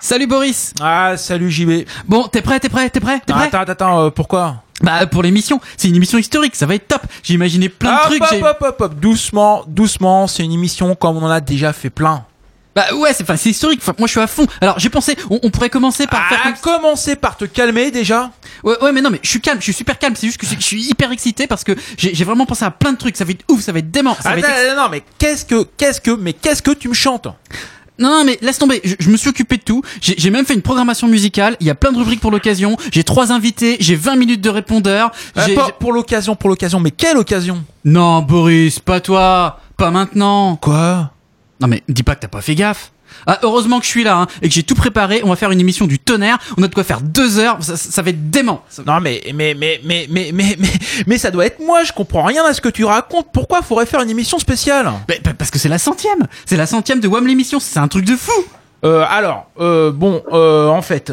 Salut Boris Ah, salut JB. Bon, t'es prêt, t'es prêt, t'es prêt, t'es Ah, prêt? Attends, attends, attends, euh, pourquoi? Bah pour l'émission, c'est une émission historique, ça va être top. J'ai imaginé plein de Ah, trucs. hop, hop, hop, hop, doucement, doucement, c'est une émission comme on en a déjà fait plein. Bah ouais, c'est enfin, c'est historique. Enfin, moi je suis à fond. Alors j'ai pensé, on, on pourrait commencer par faire Ah, comme... commencer par te calmer déjà. Ouais, ouais, mais non, mais je suis calme, je suis super calme. C'est juste que je je suis hyper excité parce que j'ai vraiment pensé à plein de trucs. Ça va être ouf, ça va être dément. Ça va être non, mais qu'est-ce que, qu'est-ce que, mais qu'est-ce que tu me chantes? Non, non, mais laisse tomber. Je, je me suis occupé de tout. J'ai même fait une programmation musicale. Il y a plein de rubriques pour l'occasion. J'ai trois invités. J'ai 20 minutes de répondeurs. Ah, J'ai- pas j'ai- Pour l'occasion, pour l'occasion, mais quelle occasion? Non, Boris, pas toi. Pas maintenant. Quoi? Non mais dis pas que t'as pas fait gaffe. Ah, heureusement que je suis là hein, et que j'ai tout préparé. On va faire une émission du tonnerre. On a de quoi faire deux heures. Ça, ça, va être dément. Non, mais mais, mais mais mais mais mais ça doit être moi. Je comprends rien à ce que tu racontes. Pourquoi faudrait faire une émission spéciale? Mais, Parce que c'est la centième. C'est la centième de WAM l'émission. C'est un truc de fou. Euh, alors, euh, bon, euh, en fait,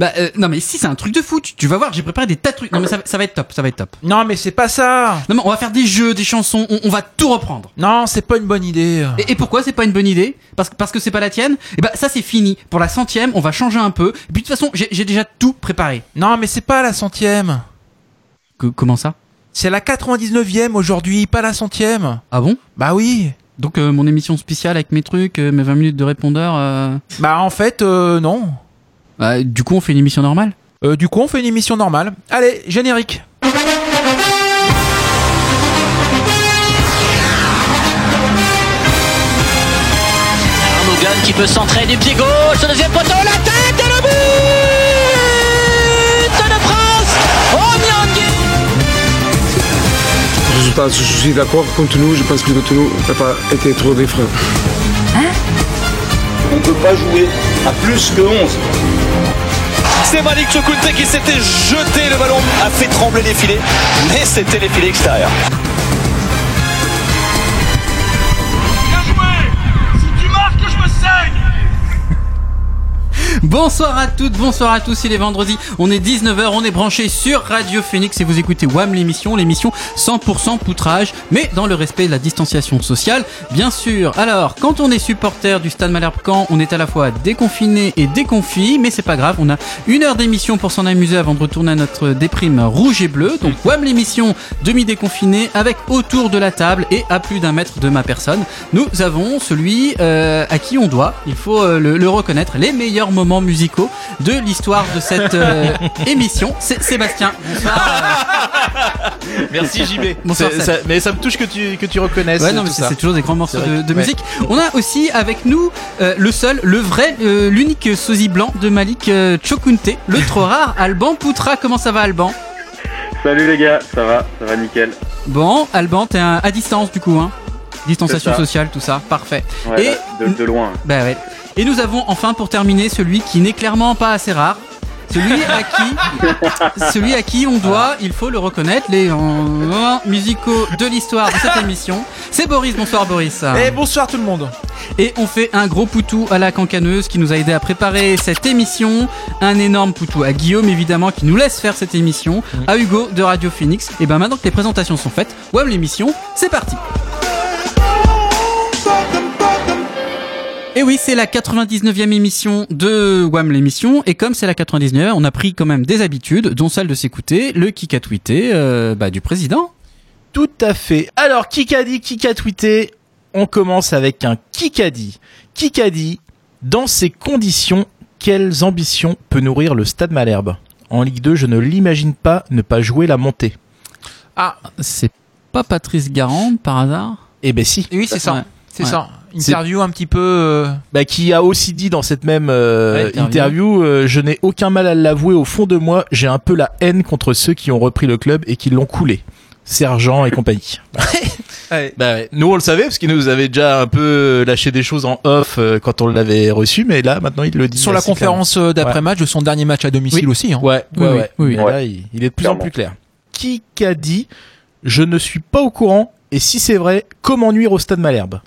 bah euh, non mais si c'est un truc de fou. Tu, tu vas voir. J'ai préparé des tas de trucs. Non mais ça, va- ça va être top. Ça va être top. Non, mais c'est pas ça. Non mais on va faire des jeux, des chansons. On, on va tout reprendre. Non, c'est pas une bonne idée. Et, et pourquoi c'est pas une bonne idée? Parce que parce que c'est pas la tienne? Et bah ça c'est fini. Pour la centième, on va changer un peu. Et puis de toute façon, j'ai déjà tout préparé. Non, mais c'est pas la centième. Que- comment ça? C'est la 99e aujourd'hui, pas la centième. Ah bon? Bah oui. Donc euh, mon émission spéciale avec mes trucs, euh, mes 20 minutes de répondeur. euh, Bah en fait, euh, non. Bah, du coup on fait une émission normale. Euh, du coup, on fait une émission normale. Allez, générique. Arnogan qui peut centrer du pied gauche, au deuxième poteau, la tête et le but de France Oh Résultat, je suis d'accord contre nous. Je pense que contre nous n'a pas été trop des freins. On ne peut pas jouer à plus que 11. C'est Malik Chokunte qui s'était jeté, le ballon a fait trembler les filets, mais c'était les filets extérieurs. Bonsoir à toutes, bonsoir à tous, il est vendredi, on est 19h, on est branché sur Radio Phoenix et vous écoutez WAM l'émission, l'émission 100% poutrage, mais dans le respect de la distanciation sociale, bien sûr. Alors, quand on est supporter du Stade Malherbe Caen, on est à la fois déconfiné et déconfit, mais c'est pas grave, on a une heure d'émission pour s'en amuser avant de retourner à notre déprime rouge et bleu. Donc WAM l'émission demi-déconfiné avec autour de la table et à plus d'un mètre de ma personne, nous avons celui euh, à qui on doit, il faut euh, le, le reconnaître, les meilleurs moments musicaux de l'histoire de cette euh, émission. C'est Sébastien. Bonsoir. Merci JB. Bonsoir, ça- mais ça me touche que tu, que tu reconnaisses Ouais, non, mais tout c'est toujours des grands morceaux de, que- de ouais. musique. On a aussi avec nous euh, le seul, le vrai, euh, l'unique sosie blanc de Malik euh, Chokunte, le trop rare Alban Poutra. Comment ça va, Alban? Salut les gars, ça va, ça va nickel. Bon, Alban, t'es à distance du coup, hein? Distanciation sociale, tout ça, parfait. Ouais, Et- de, de loin. Bah ouais. Et nous avons enfin pour terminer celui qui n'est clairement pas assez rare. Celui à qui, celui à qui on doit, il faut le reconnaître, les euh, musicaux de l'histoire de cette émission. C'est Boris. Bonsoir Boris. Et bonsoir tout le monde. Et on fait un gros poutou à la cancaneuse qui nous a aidé à préparer cette émission. Un énorme poutou à Guillaume évidemment qui nous laisse faire cette émission. À Hugo de Radio Phoenix. Et ben maintenant que les présentations sont faites, WAM l'émission, c'est parti. Et oui, c'est la 99e émission de WAM l'émission. Et comme c'est la 99e, on a pris quand même des habitudes, dont celle de s'écouter le kick a tweeté euh, bah, du président. Tout à fait. Alors, qui a dit, qui a tweeté On commence avec un qui a dit. Qui a dit Dans ces conditions, quelles ambitions peut nourrir le Stade Malherbe? En Ligue 2, je ne l'imagine pas ne pas jouer la montée. Ah, C'est pas Patrice Garande par hasard? Eh ben si. oui, c'est ça. Ouais. C'est Ouais. ça. Interview un petit peu. euh, Bah, qui a aussi dit dans cette même euh, Ouais, interview. interview, euh, je n'ai aucun mal à l'avouer au fond de moi, j'ai un peu la haine contre ceux qui ont repris le club et qui l'ont coulé. Sergent et compagnie. Ouais. Bah ouais. Nous on le savait parce qu'il nous avait déjà un peu lâché des choses en off euh, quand on l'avait reçu, mais là maintenant il le dit. Sur la conférence euh, d'après-match de son dernier match à domicile Oui. aussi. Hein. Ouais, Oui, ouais, oui, là, il, il est de plus en plus clair. Qui a dit Je ne suis pas au courant et si c'est vrai, comment nuire au Stade Malherbe?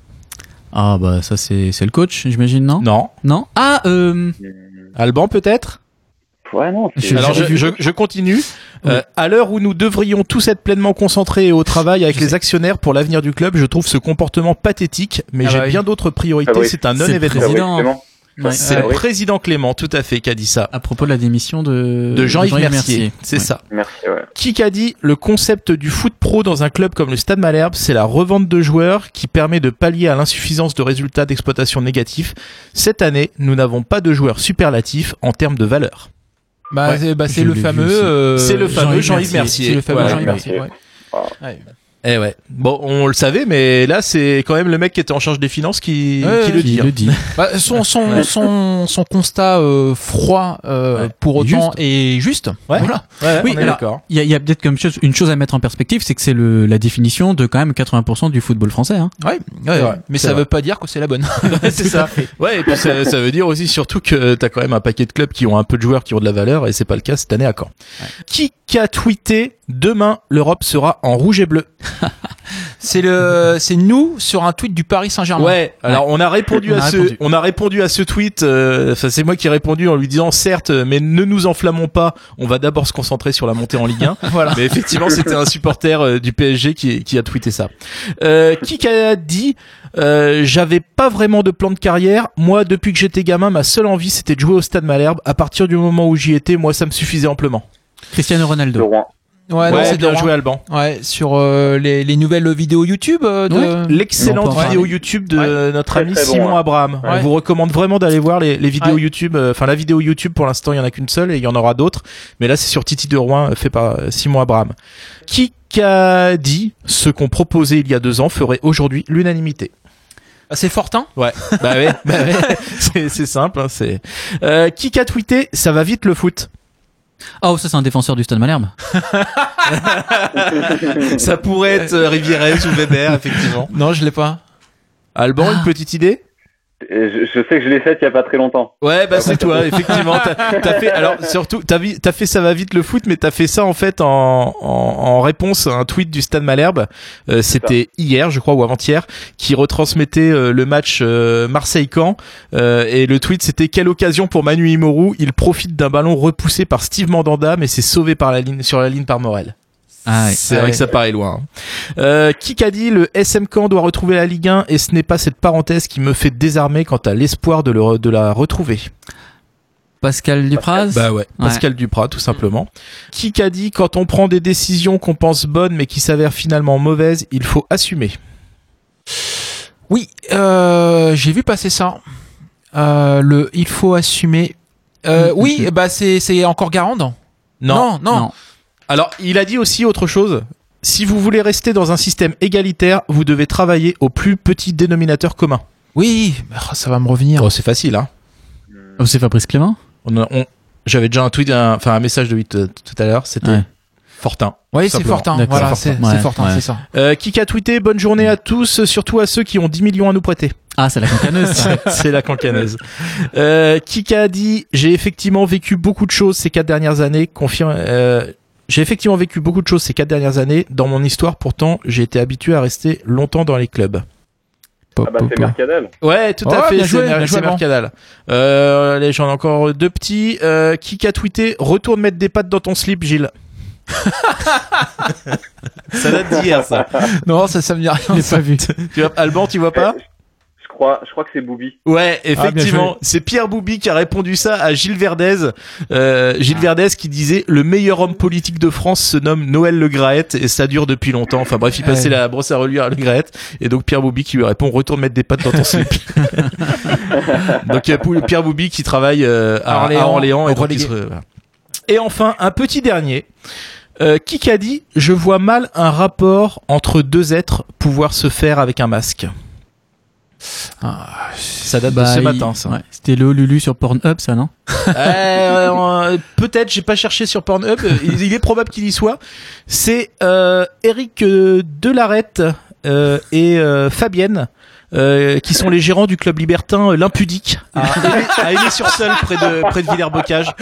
Ah bah ça c'est c'est le coach, j'imagine non? Non. Non? Ah euh Alban peut-être? Ouais, non, Je- Alors je, vu. je, je continue. Oui. Euh, à l'heure où nous devrions tous être pleinement concentrés au travail avec les actionnaires pour l'avenir du club, je trouve ce comportement pathétique, mais Ah j'ai bah oui. bien d'autres priorités. Ah oui. C'est un non-événement. Ouais. C'est Ah le oui. président Clément, tout à fait, qui a dit ça. À propos de la démission de, De Jean-Yves Mercier. C'est Ouais. ça. Merci, ouais. Qui a dit le concept du foot pro dans un club comme le Stade Malherbe, c'est la revente de joueurs qui permet de pallier à l'insuffisance de résultats d'exploitation négatifs. Cette année, nous n'avons pas de joueurs superlatifs en termes de valeur. Bah, Ouais, c'est bah, le fameux. euh, C'est le fameux Jean-Yves Mercier. C'est le fameux Jean-Yves Mercier. Mercier. Eh ouais. Bon, on le savait, mais là, c'est quand même le mec qui était en charge des finances qui, Ouais, qui le Qui dit. hein. le dit. Bah, son, son, son, son constat euh, froid euh, Ouais. pour autant Juste. est juste. Ouais. Voilà. Ouais, Oui, on est alors, d'accord. Il y a, il y a peut-être comme chose, une chose à mettre en perspective, c'est que c'est le, la définition de quand même 80% du football français. Hein. Ouais, mais ça vrai. veut pas dire que c'est la bonne. Ouais, c'est ça. Ouais, et puis ça, ça veut dire aussi surtout que t'as quand même un paquet de clubs qui ont un peu de joueurs qui ont de la valeur et c'est pas le cas cette année à Caen. Qui a tweeté demain l'Europe sera en rouge et bleu c'est le, c'est nous sur un tweet du Paris Saint-Germain. Ouais. Alors on a répondu On à a ce, répondu. on a répondu à ce tweet. euh, c'est moi qui ai répondu en lui disant certes, mais ne nous enflammons pas. On va d'abord se concentrer sur la montée en Ligue 1. Voilà. Mais effectivement, c'était un supporter euh, du PSG qui, qui a tweeté ça. Euh, qui a dit euh, J'avais pas vraiment de plan de carrière. Moi, depuis que j'étais gamin, ma seule envie, c'était de jouer au Stade Malherbe. À partir du moment où j'y étais, moi, ça me suffisait amplement. Cristiano Ronaldo. Ouais, non, ouais, c'est bien de- joué, Alban. Ouais, sur euh, les, les nouvelles vidéos YouTube euh, de. Ouais. L'excellente vidéo. YouTube de Ouais. notre ami très bon, Simon hein. Abraham. Ouais. On vous recommande vraiment d'aller voir les, les vidéos Ouais. YouTube. euh, Enfin, la vidéo YouTube, pour l'instant, il y en a qu'une seule et il y en aura d'autres. Mais là, c'est sur Titi de Rouen, euh, fait par euh, Simon Abraham. Qui a dit ce qu'on proposait il y a deux ans ferait aujourd'hui l'unanimité? Ah, c'est Fortin? Ouais, bah ouais, bah ouais. c'est c'est simple. Hein, c'est euh, qui a tweeté ça va vite le foot? Oh, ça c'est un défenseur du Stade Malherbe. ça pourrait être euh, Rivierez ou Weber effectivement. Non, je l'ai pas. Alban, une petite idée? Je, je sais que je l'ai faite il y a pas très longtemps. Ouais, bah c'est toi, effectivement. T'as t'as fait, alors surtout, t'as t'as fait ça va vite le foot, mais t'as fait ça en fait en, en, en réponse à un tweet du Stade Malherbe. Euh, C'était hier, je crois, ou avant-hier, qui retransmettait euh, le match euh, Marseille-Caen. Euh, et le tweet, c'était quelle occasion pour Manu Imoru. Il profite d'un ballon repoussé par Steve Mandanda, mais c'est sauvé par la ligne, sur la ligne par Morel. Ah, ouais. C'est Ah vrai ouais. que ça paraît loin. Euh, qui a dit le SM Caen doit retrouver la Ligue 1 et ce n'est pas cette parenthèse qui me fait désarmer quant à l'espoir de, le re- de la retrouver. Pascal Dupraz. Bah ouais, Pascal Duprat tout simplement. Qui a dit quand on prend des décisions qu'on pense bonnes mais qui s'avèrent finalement mauvaises, il faut assumer. Oui, euh, j'ai vu passer ça. Euh, le, il faut assumer. Euh, Mm, oui, bah c'est c'est encore Garande? non, non. Non. Alors, il a dit aussi autre chose. Si vous voulez rester dans un système égalitaire, vous devez travailler au plus petit dénominateur commun. Oui, bah, ça va me revenir. Oh, c'est facile hein. Oh, c'est Fabrice Clément? On a- on- j'avais déjà un tweet un- enfin un message de 8 tout à l'heure, c'était Ouais. Fortin. Oui, c'est. Fortin. Voilà, Fortin. c'est Ouais, Fortin, ouais. c'est ça. Euh, qui a tweeté bonne journée à tous, surtout à ceux qui ont 10 millions à nous prêter. Ah, c'est la cancaneuse. ça. C'est la cancanaise. Euh, qui a dit j'ai effectivement vécu beaucoup de choses ces quatre dernières années. Confirme. euh, j'ai effectivement vécu beaucoup de choses ces quatre dernières années. Dans mon histoire, pourtant, j'ai été habitué à rester longtemps dans les clubs. Ah bah c'est Mercadal. Ouais, tout à fait. bien joué, joué. Mercadal. Euh, allez, j'en ai encore deux petits. Euh, qui a tweeté retourne mettre des pattes dans ton slip, Gilles. ça date d'hier, ça. Non, ça, ça me dit rien. Je l'ai pas vu. Tu vois, Alban, tu vois pas? Je crois, je crois que c'est Boubi. Ouais, Ah, effectivement, c'est Pierre Boubi qui a répondu ça à Gilles Verdez. Euh, Gilles Verdez qui disait le meilleur homme politique de France se nomme Noël Le Graët et ça dure depuis longtemps. Enfin bref, il passait Ouais. la brosse à reluire à Le Graët et donc Pierre Boubi qui lui répond retourne mettre des pattes dans ton slip. donc il y a Pierre Boubi qui travaille euh, à, Orléans, à Orléans et, donc relégué. il se- et enfin un petit dernier. Euh, qui a dit je vois mal un rapport entre deux êtres pouvoir se faire avec un masque. Ça date de ce il- matin, ça. ouais. C'était le Lulu sur Pornhub, ça, non Euh, euh, Peut-être, j'ai pas cherché sur Pornhub. Il, il est probable qu'il y soit. C'est euh, Eric euh, Delarette euh, et Fabienne. Euh, qui sont les gérants du club libertin euh, l'impudique à Ailly- à Ailly-sur-Seul près de près de Villers-Bocage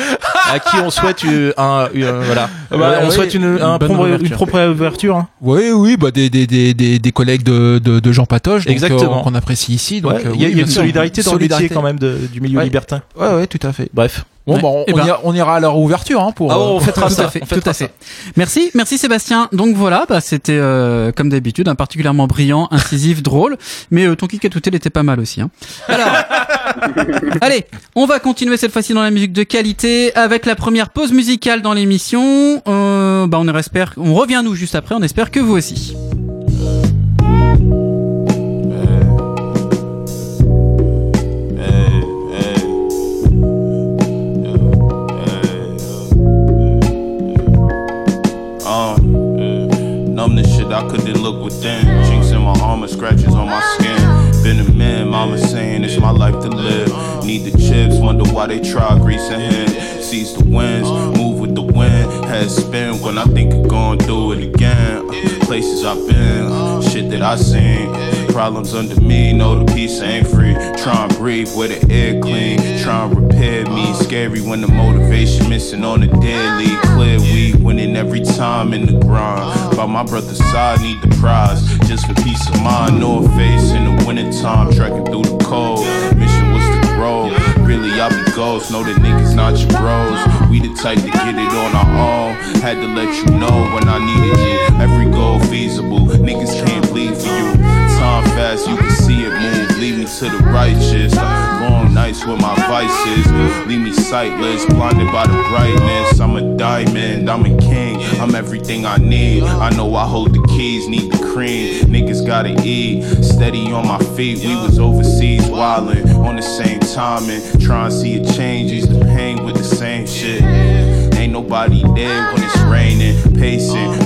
à qui on souhaite euh, un, un- voilà bah, on oui, souhaite une, un propre- une propre ouverture hein. Oui, oui, bah des des des des, des collègues de de, de Jean Patoche, Exactement. euh, qu'on apprécie ici. Donc Ouais, euh, il y a, oui, il y a bien une solidarité dans le métier quand même de- du milieu Ouais. libertin Ouais, ouais, tout à fait. bref Bon, Ouais. bah, on, Eh ben- ira, on ira à leur ouverture hein, pour. Ah bon, euh, on fêtera tout ça. à fait, on tout fêtera à ça. fait. Merci, merci Sébastien. Donc voilà, bah, c'était euh, comme d'habitude, un particulièrement brillant, incisif, drôle. Mais euh, ton kick à tout il était pas mal aussi. Hein. Alors, allez, on va continuer cette fois-ci dans la musique de qualité avec la première pause musicale dans l'émission. Euh, bah, on espère, on revient nous juste après. On espère que vous aussi. Scratches on my skin. Been a man, mama saying it's my life to live. Need the chips, wonder why they try greasing hand. Seize the winds, move with the wind. Head spin when I think of going through it again. Places I've been, shit that I seen. Problems under me, know the peace ain't free. Try and breathe where the air clean. Try and repair me. Scary when the motivation missing on the daily. Clear we winning every time in the grind. By my brother's side, need the prize. Just for peace of mind, North face in the wintertime, trekking through the cold. Mission was to grow. Really, I be ghost. Know that niggas not your bros. We the type to get it on our own. Had to let you know when I needed you. Every goal feasible. Niggas can't bleed for you. Time fast, you can see it move. Lead me to the righteous. Nights with my vices. Leave me sightless, blinded by the brightness. I'm a diamond, I'm a king. I'm everything I need. I know I hold the keys, need the cream. Niggas gotta eat. Steady on my feet. We was overseas wildin' on the same timing. Trying to see a change. use the pain with the same shit. Ain't nobody there when it's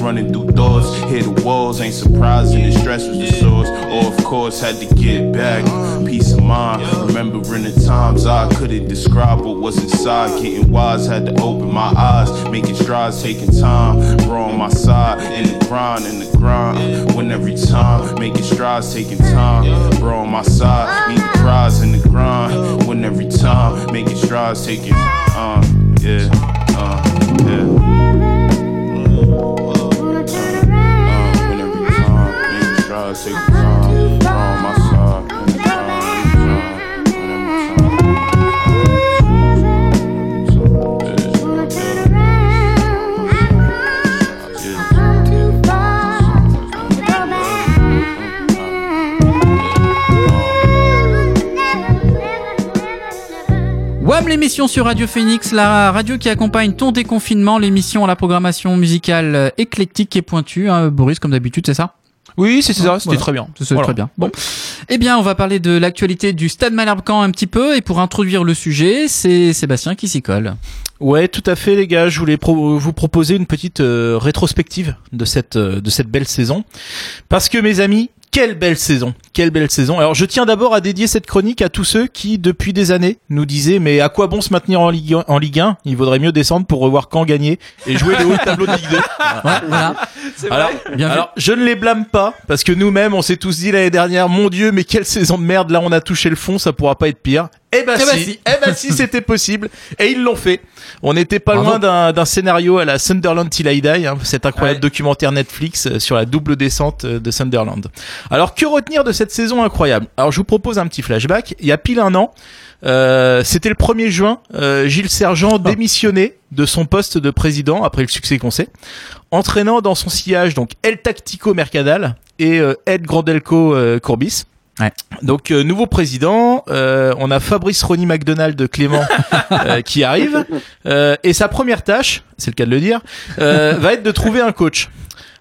running through doors, hit the walls. Ain't surprising the stress was the source. Or of course had to get back. Peace of mind. Remembering the times I couldn't describe what was inside. Getting wise, had to open my eyes. Making strides, taking time. On my side, in the grind, in the grind. Win every time, making strides, taking time. Bro on my side, meet the prize in the grind. Win every time, making strides, taking uh, yeah, uh, yeah. WAM l'émission sur Radio Phoenix, la radio qui accompagne ton déconfinement, l'émission à la programmation musicale euh, éclectique et pointue. hein, Boris, comme d'habitude, c'est ça? Oui, c'est ça. C'était Voilà. très bien. C'est Voilà. très bien. Bon. Eh bien, on va parler de l'actualité du Stade Malherbe-Caen un petit peu. Et pour introduire le sujet, c'est Sébastien qui s'y colle. Ouais, tout à fait, les gars. Je voulais pro- vous proposer une petite euh, rétrospective de cette euh, de cette belle saison, parce que mes amis, quelle belle saison, quelle belle saison. Alors, je tiens d'abord à dédier cette chronique à tous ceux qui, depuis des années, nous disaient mais à quoi bon se maintenir en Ligue 1, en Ligue 1 Il vaudrait mieux descendre pour revoir quand gagner et jouer les hauts tableaux de Ligue 2. Ouais, voilà. Alors, Bien alors, je ne les blâme pas parce que nous-mêmes, on s'est tous dit l'année dernière, mon Dieu, mais quelle saison de merde. Là, on a touché le fond, ça pourra pas être pire. Eh ben Eh ben si, si. eh ben si, c'était possible. Et ils l'ont fait. On n'était pas Bravo. loin d'un d'un scénario à la Sunderland Till I Die, hein, cet incroyable Ouais. documentaire Netflix euh, sur la double descente euh, de Sunderland. Alors, que retenir de cette saison incroyable? Alors, je vous propose un petit flashback. Il y a pile un an, euh, c'était le 1er juin, euh, Gilles Sergent démissionnait de son poste de président après le succès qu'on sait, entraînant dans son sillage donc El Tactico Mercadal et euh, Ed Grandelco euh, Courbis. Ouais. Donc euh, nouveau président, euh, on a Fabrice Ronnie McDonald de Clément euh, qui arrive euh, et sa première tâche, c'est le cas de le dire, euh, va être de trouver un coach.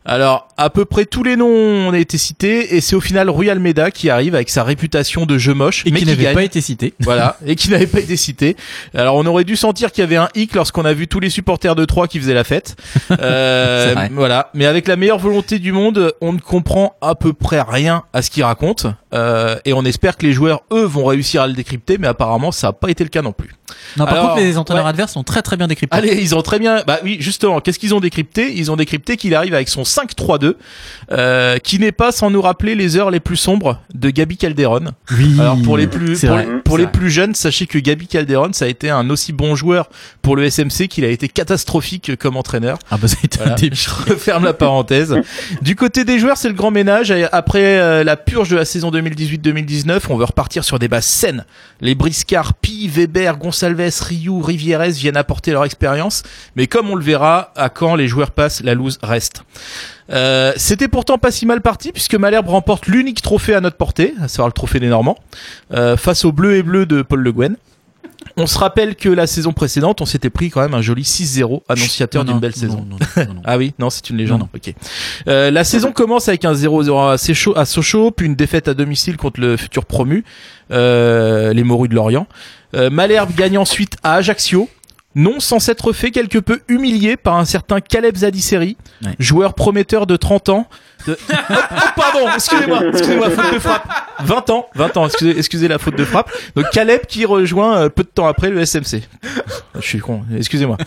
Alors, à peu près tous les noms ont été cités et c'est au final Rui Almeida qui arrive avec sa réputation de jeu moche Et mais qui qui n'avait pas été cité. Voilà, et qui n'avait pas été cité. Alors on aurait dû sentir qu'il y avait un hic lorsqu'on a vu tous les supporters de Troyes qui faisaient la fête. Euh, voilà, mais avec la meilleure volonté du monde, on ne comprend à peu près rien à ce qu'il raconte. Euh, et on espère que les joueurs, eux, vont réussir à le décrypter, mais apparemment ça n'a pas été le cas non plus. Non, par Alors, contre, les entraîneurs ouais. adverses sont très très bien décryptés. Allez, ils ont très bien. Bah oui, justement, qu'est-ce qu'ils ont décrypté? Ils ont décrypté qu'il arrive avec son 5-3-2 3-2, euh, qui n'est pas sans nous rappeler les heures les plus sombres de Gabi Calderon. Oui. Alors pour les plus pour, vrai, les, pour plus jeunes, sachez que Gabi Calderon, ça a été un aussi bon joueur pour le SMC qu'il a été catastrophique comme entraîneur. Ah bah ça a été un début. je referme la parenthèse. Du côté des joueurs, c'est le grand ménage. Après euh, la purge de la saison 2018-2019, on veut repartir sur des bases saines. Les Briscard, Pi, Weber, Gonçalves, Ryu, Rivieres viennent apporter leur expérience. Mais comme on le verra, à quand les joueurs passent, la loose reste. Euh, C'était pourtant pas si mal parti puisque Malherbe remporte l'unique trophée à notre portée, à savoir le trophée des Normands, euh, face au bleu et bleu de Paul Le Guen. On se rappelle que la saison précédente, on s'était pris quand même un joli 6-0, annonciateur Non, d'une belle non, saison. non, non. Ah oui, non, c'est une légende. Non, Ok. Euh, la saison commence avec un 0-0 assez chaud à Sochaux, puis une défaite à domicile contre le futur promu, euh, les Morus de Lorient. Euh, Malherbe gagne ensuite à Ajaccio. Non sans s'être fait quelque peu humilié par un certain Caleb Zadisseri, Ouais. joueur prometteur de 30 ans. De... oh, pardon, excusez-moi, excusez-moi, faute de frappe. 20 ans, 20 ans, excusez, excusez la faute de frappe. Donc Caleb qui rejoint euh, peu de temps après le SMC. Je suis con, excusez-moi.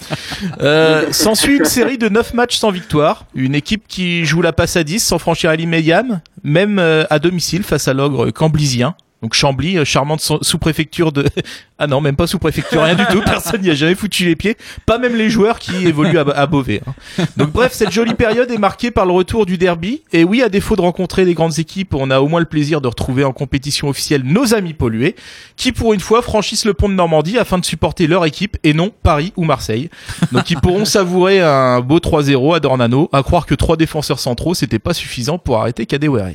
Euh, S'ensuit une série de 9 matchs sans victoire. Une équipe qui joue la passe à 10 sans franchir la ligne médiane, même euh, à domicile face à l'ogre camblisien. Donc Chambly, euh, charmante sous- sous-préfecture de... Ah non, même pas sous-préfecture, rien du tout. Personne n'y a jamais foutu les pieds. Pas même les joueurs qui évoluent à, à Beauvais. hein. Donc bref, cette jolie période est marquée par le retour du derby. Et oui, à défaut de rencontrer des grandes équipes, on a au moins le plaisir de retrouver en compétition officielle nos amis pollués, qui pour une fois franchissent le pont de Normandie afin de supporter leur équipe et non Paris ou Marseille. Donc ils pourront savourer un beau 3-0 à Dornano, à croire que trois défenseurs centraux, c'était pas suffisant pour arrêter Kadewere.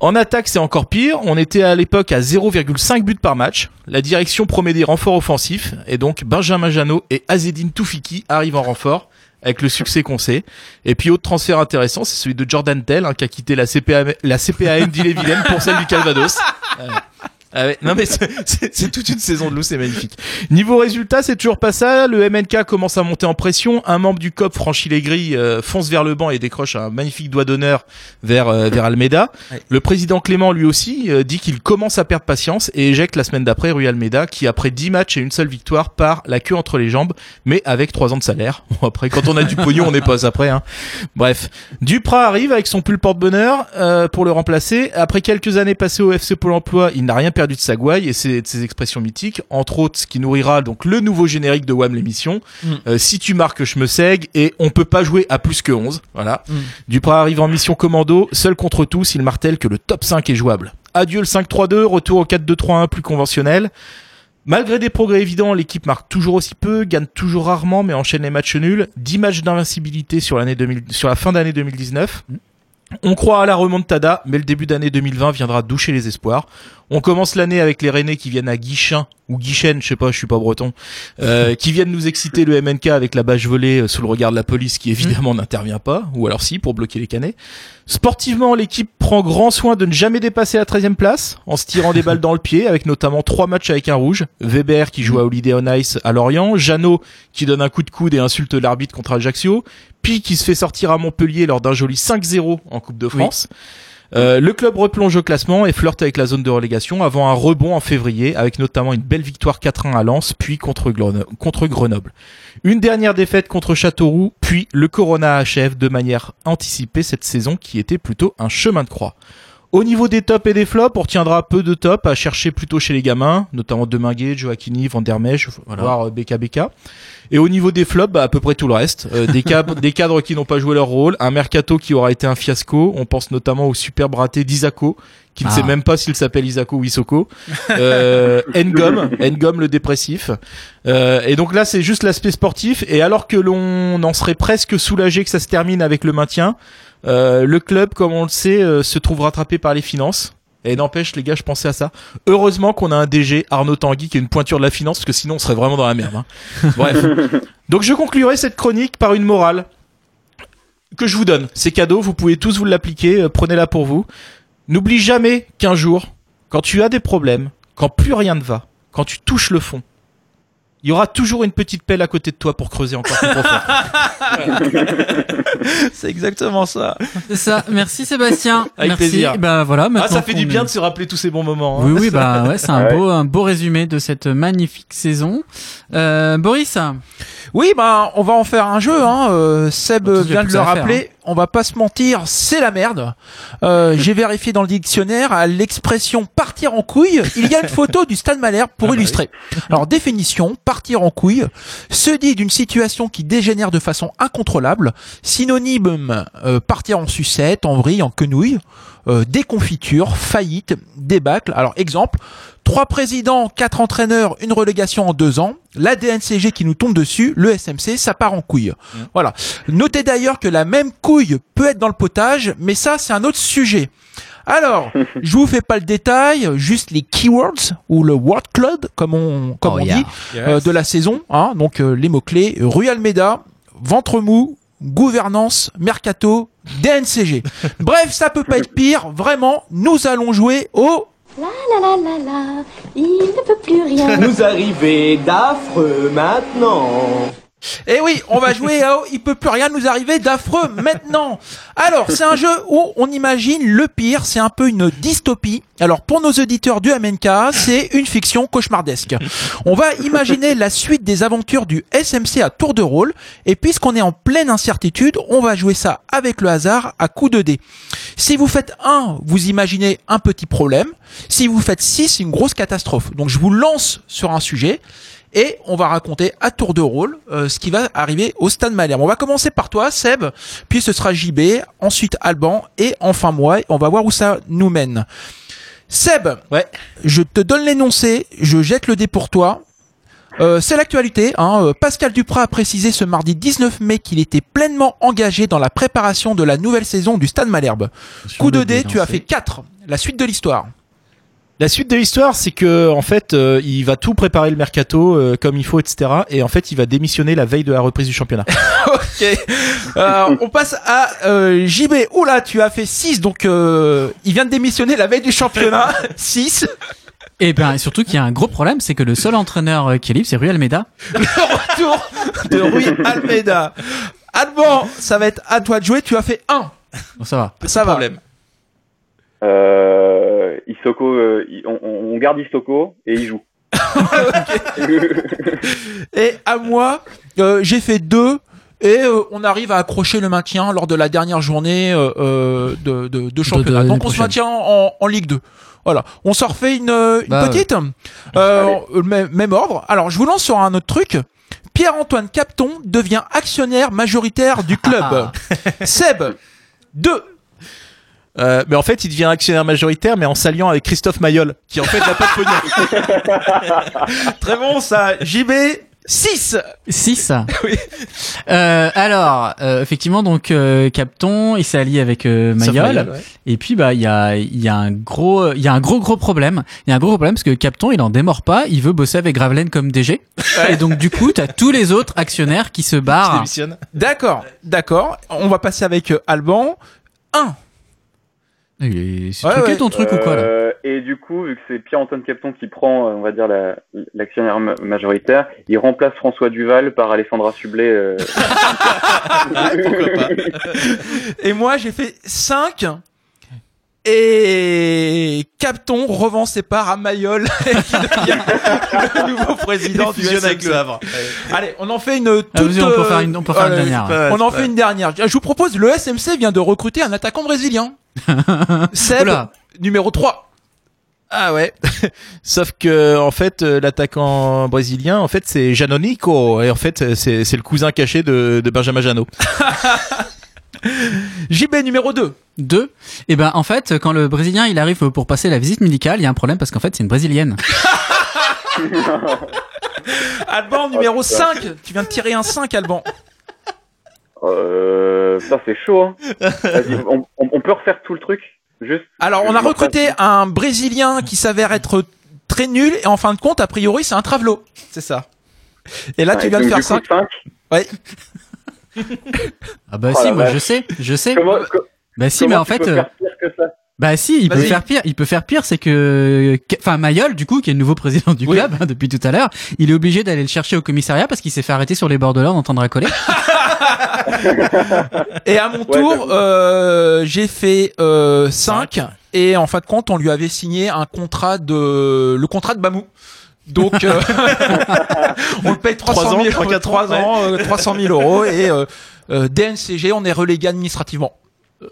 En attaque, c'est encore pire. On était à l'époque à 0,5 buts par match. La direction promet des renforts offensifs et donc Benjamin Janot et Azedine Toufiki arrivent en renfort avec le succès qu'on sait. Et puis autre transfert intéressant, c'est celui de Jordan Tell hein, qui a quitté la CPA la CPAM d'Ille-et-Vilaine pour celle du Calvados. ah ouais, non mais c'est- toute une saison de loup, c'est magnifique. Niveau résultat, c'est toujours pas ça. Le MNK commence à monter en pression. Un membre du COP franchit les grilles, euh, fonce vers le banc et décroche un magnifique doigt d'honneur vers euh, vers Almeida. Ouais. Le président Clément lui aussi euh, dit qu'il commence à perdre patience et éjecte la semaine d'après Rui Almeida qui après 10 matchs et une seule victoire part la queue entre les jambes mais avec 3 ans de salaire. Bon après quand on a du pognon on n'est pas après hein. Bref, Duprat arrive avec son pull porte-bonheur euh, pour le remplacer. Après quelques années passées au FC Pôle Emploi, il n'a rien perdu de sa gouaille et de ses expressions mythiques, entre autres ce qui nourrira donc le nouveau générique de Wham l'émission. Mm. Euh, si tu marques, je me saigue et on peut pas jouer à plus que 11. Voilà. Mm. Duprat arrive en mission commando, seul contre tous, il martèle que le top 5 est jouable. Adieu le 5-3-2, retour au 4-2-3-1 plus conventionnel. Malgré des progrès évidents, l'équipe marque toujours aussi peu, gagne toujours rarement, mais enchaîne les matchs nuls. 10 matchs d'invincibilité sur l'année 2000 sur la fin d'année 2019. On croit à la remontada, mais le début d'année 2020 viendra doucher les espoirs. On commence l'année avec les Rennais qui viennent à Guichin ou Guichen, je sais pas, je suis pas breton, euh, qui viennent nous exciter le MNK avec la bâche volée euh, sous le regard de la police qui évidemment n'intervient pas, ou alors si pour bloquer les canets. Sportivement, l'équipe prend grand soin de ne jamais dépasser la 13e place, en se tirant des balles dans le pied, avec notamment trois matchs avec un rouge. Weber qui joue à Holiday on Ice à Lorient, Jeannot qui donne un coup de coude et insulte l'arbitre contre Ajaccio, Pi qui se fait sortir à Montpellier lors d'un joli 5-0 en Coupe de France. Euh, le club replonge au classement et flirte avec la zone de relégation avant un rebond en février avec notamment une belle victoire 4-1 à Lens puis contre, Greno- contre Grenoble. Une dernière défaite contre Châteauroux puis le Corona achève de manière anticipée cette saison qui était plutôt un chemin de croix. Au niveau des tops et des flops, on retiendra peu de tops à chercher plutôt chez les gamins, notamment Deminguet, Joaquini, Van der Mesch, voire euh, BKBK. Et au niveau des flops, bah, à peu près tout le reste. Euh, des, cadres, des cadres qui n'ont pas joué leur rôle, un mercato qui aura été un fiasco. On pense notamment au superbe raté d'Isako, qui ne Ah. sait même pas s'il s'appelle Isako ou Isoko. Euh, Ngom, Ngom le dépressif. Euh, et donc là, c'est juste l'aspect sportif. Et alors que l'on en serait presque soulagé que ça se termine avec le maintien, euh, le club, comme on le sait, euh, se trouve rattrapé par les finances. Et n'empêche, les gars, je pensais à ça. Heureusement qu'on a un DG, Arnaud Tanguy, qui est une pointure de la finance, parce que sinon on serait vraiment dans la merde. hein. Bref. Donc je conclurai cette chronique par une morale que je vous donne. C'est cadeau, vous pouvez tous vous l'appliquer, euh, prenez-la pour vous. N'oublie jamais qu'un jour, quand tu as des problèmes, quand plus rien ne va, quand tu touches le fond, il y aura toujours une petite pelle à côté de toi pour creuser encore plus profond. C'est exactement ça. C'est ça. Merci Sébastien. Avec Merci. plaisir. Bah voilà. Ah, ça fait du est- bien de se rappeler tous ces bons moments. hein. Oui, oui, bah ouais, c'est un Ouais. beau, un beau résumé de cette magnifique saison. Euh, Boris, Oui, ben on va en faire un jeu. Hein. Euh, Seb Bah, vient de le faire, rappeler. On va pas se mentir, c'est la merde. Euh, J'ai vérifié dans le dictionnaire à l'expression partir en couille. Il y a une photo du Stade Malherbe pour illustrer. Alors définition partir en couille se dit d'une situation qui dégénère de façon incontrôlable. Synonyme euh, partir en sucette, en vrille, en quenouille. Euh, déconfiture, faillite, débâcle. Alors exemple, trois présidents, quatre entraîneurs, une relégation en deux ans, la DNCG qui nous tombe dessus, le SMC, ça part en couille. Voilà. Notez d'ailleurs que la même couille peut être dans le potage, mais ça c'est un autre sujet. Alors, je vous fais pas le détail, juste les keywords ou le word cloud comme on comme Oh, on yeah. dit euh, de la saison. Hein, donc euh, les mots clés Rue Almeida, ventre mou, gouvernance, mercato, DNCG. Bref, ça peut pas être pire. Vraiment, nous allons jouer au La la la la la, il ne peut plus rien. Nous arriver d'affreux maintenant. Eh oui, on va jouer à Il peut plus rien nous arriver d'affreux maintenant. Alors, c'est un jeu où on imagine le pire, c'est un peu une dystopie. Alors, pour nos auditeurs du MNK, c'est une fiction cauchemardesque. On va imaginer la suite des aventures du SMC à tour de rôle. Et puisqu'on est en pleine incertitude, on va jouer ça avec le hasard à coup de dés. Si vous faites 1, vous imaginez un petit problème. Si vous faites 6, c'est une grosse catastrophe. Donc, je vous lance sur un sujet et on va raconter à tour de rôle euh, ce qui va arriver au Stade Malherbe. On va commencer par toi, Seb, puis ce sera JB, ensuite Alban et enfin moi. Et on va voir où ça nous mène. Seb, Ouais. je te donne l'énoncé, je jette le dé pour toi. Euh, c'est l'actualité. Hein. Euh, Pascal Duprat a précisé ce mardi 19 mai qu'il était pleinement engagé dans la préparation de la nouvelle saison du Stade Malherbe. Coup de dé, tu as fait 4. La suite de l'histoire. La suite de l'histoire, c'est que en fait, euh, il va tout préparer le mercato euh, comme il faut, etc. Et en fait, il va démissionner la veille de la reprise du championnat. ok. Euh, on passe à euh, JB. Oula, tu as fait 6, donc euh, il vient de démissionner la veille du championnat. 6. Et ben et surtout qu'il y a un gros problème, c'est que le seul entraîneur euh, qui est libre, c'est Rui Almeida. Retour de Rui Almeida. Alban, ça va être à toi de jouer. Tu as fait 1. Bon, ça va. Ça va. problème. Euh, Isoko, euh, on, on garde Isoko et il joue. Et à moi, euh, j'ai fait 2. Et euh, on arrive à accrocher le maintien lors de la dernière journée euh, euh, de, de, de championnat. Donc on se maintient en, en Ligue 2. Voilà. On s'en refait une, euh, une Bah, petite. Euh, euh, même, même ordre. Alors je vous lance sur un autre truc. Pierre-Antoine Capton devient actionnaire majoritaire du club. Seb, 2. Euh, mais en fait, il devient actionnaire majoritaire, mais en s'alliant avec Christophe Mayol, qui en fait n'a pas de pognon. Très bon ça. JB, 6. 6 Oui. euh, Alors, euh, effectivement, donc euh, Capton, il s'est allié avec euh, Mayol. Mayol, ouais. Et puis bah il y a il y a un gros il y a un gros gros problème. Il y a un gros problème parce que Capton il en démord pas, il veut bosser avec Gravelaine comme DG. Et donc du coup, t'as tous les autres actionnaires qui se barrent. démissionne. D'accord, d'accord. On va passer avec euh, Alban. 1. Et C'est Ouais, truqué ouais. ton truc ou quoi là Euh, et du coup, vu que c'est Pierre-Antoine Capton qui prend, euh, on va dire, la- l'actionnaire ma- majoritaire, il remplace François Duval par Alessandra Sublet. euh, Et moi, j'ai fait 5. Et Capton revend ses parts à Mayol qui devient le nouveau président du avec SMC. le Havre. Allez, on en fait une toute. Ah, on peut euh, faire une- on peut faire une allez, dernière. On en fait une dernière. Je vous propose, le SMC vient de recruter un attaquant brésilien. Seb, Oula. numéro 3. Ah ouais. Sauf que en fait, euh, l'attaquant brésilien, en fait, c'est Janonico. Et en fait, c'est c'est le cousin caché de, de Benjamin Janot. JB numéro 2. 2. Et ben en fait, quand le brésilien il arrive pour passer la visite médicale, il y a un problème parce qu'en fait, c'est une brésilienne. Alban numéro 5. Tu viens de tirer un 5, Alban. Euh, ça, c'est chaud. Hein. Vas-y, on, on- on peut refaire tout le truc Juste. Alors, on a recruté un Brésilien qui s'avère être très nul et en fin de compte, a priori, c'est un travelo. C'est ça. Et là, tu viens de faire 5. 5. Ouais. Ah bah Oh si, moi vache. je sais, je sais. Comment, co- Bah si, mais en fait, euh, faire pire que ça? bah si, il peut faire pire. Il peut faire pire, c'est que, enfin Mayol, du coup, qui est le nouveau président du Oui. club hein, depuis tout à l'heure, il est obligé d'aller le chercher au commissariat parce qu'il s'est fait arrêter sur les bords de l'or d'entendre racoler. Et à mon Ouais, tour, euh, j'ai fait euh, 5. Et en fin de compte, on lui avait signé un contrat de le contrat de Bamou. Donc, euh, on le paye 300 Trois 000 ans, euros, trois, quatre trois ans, ans, euh, 300 000 euros et euh, euh, DNCG, on est relégué administrativement.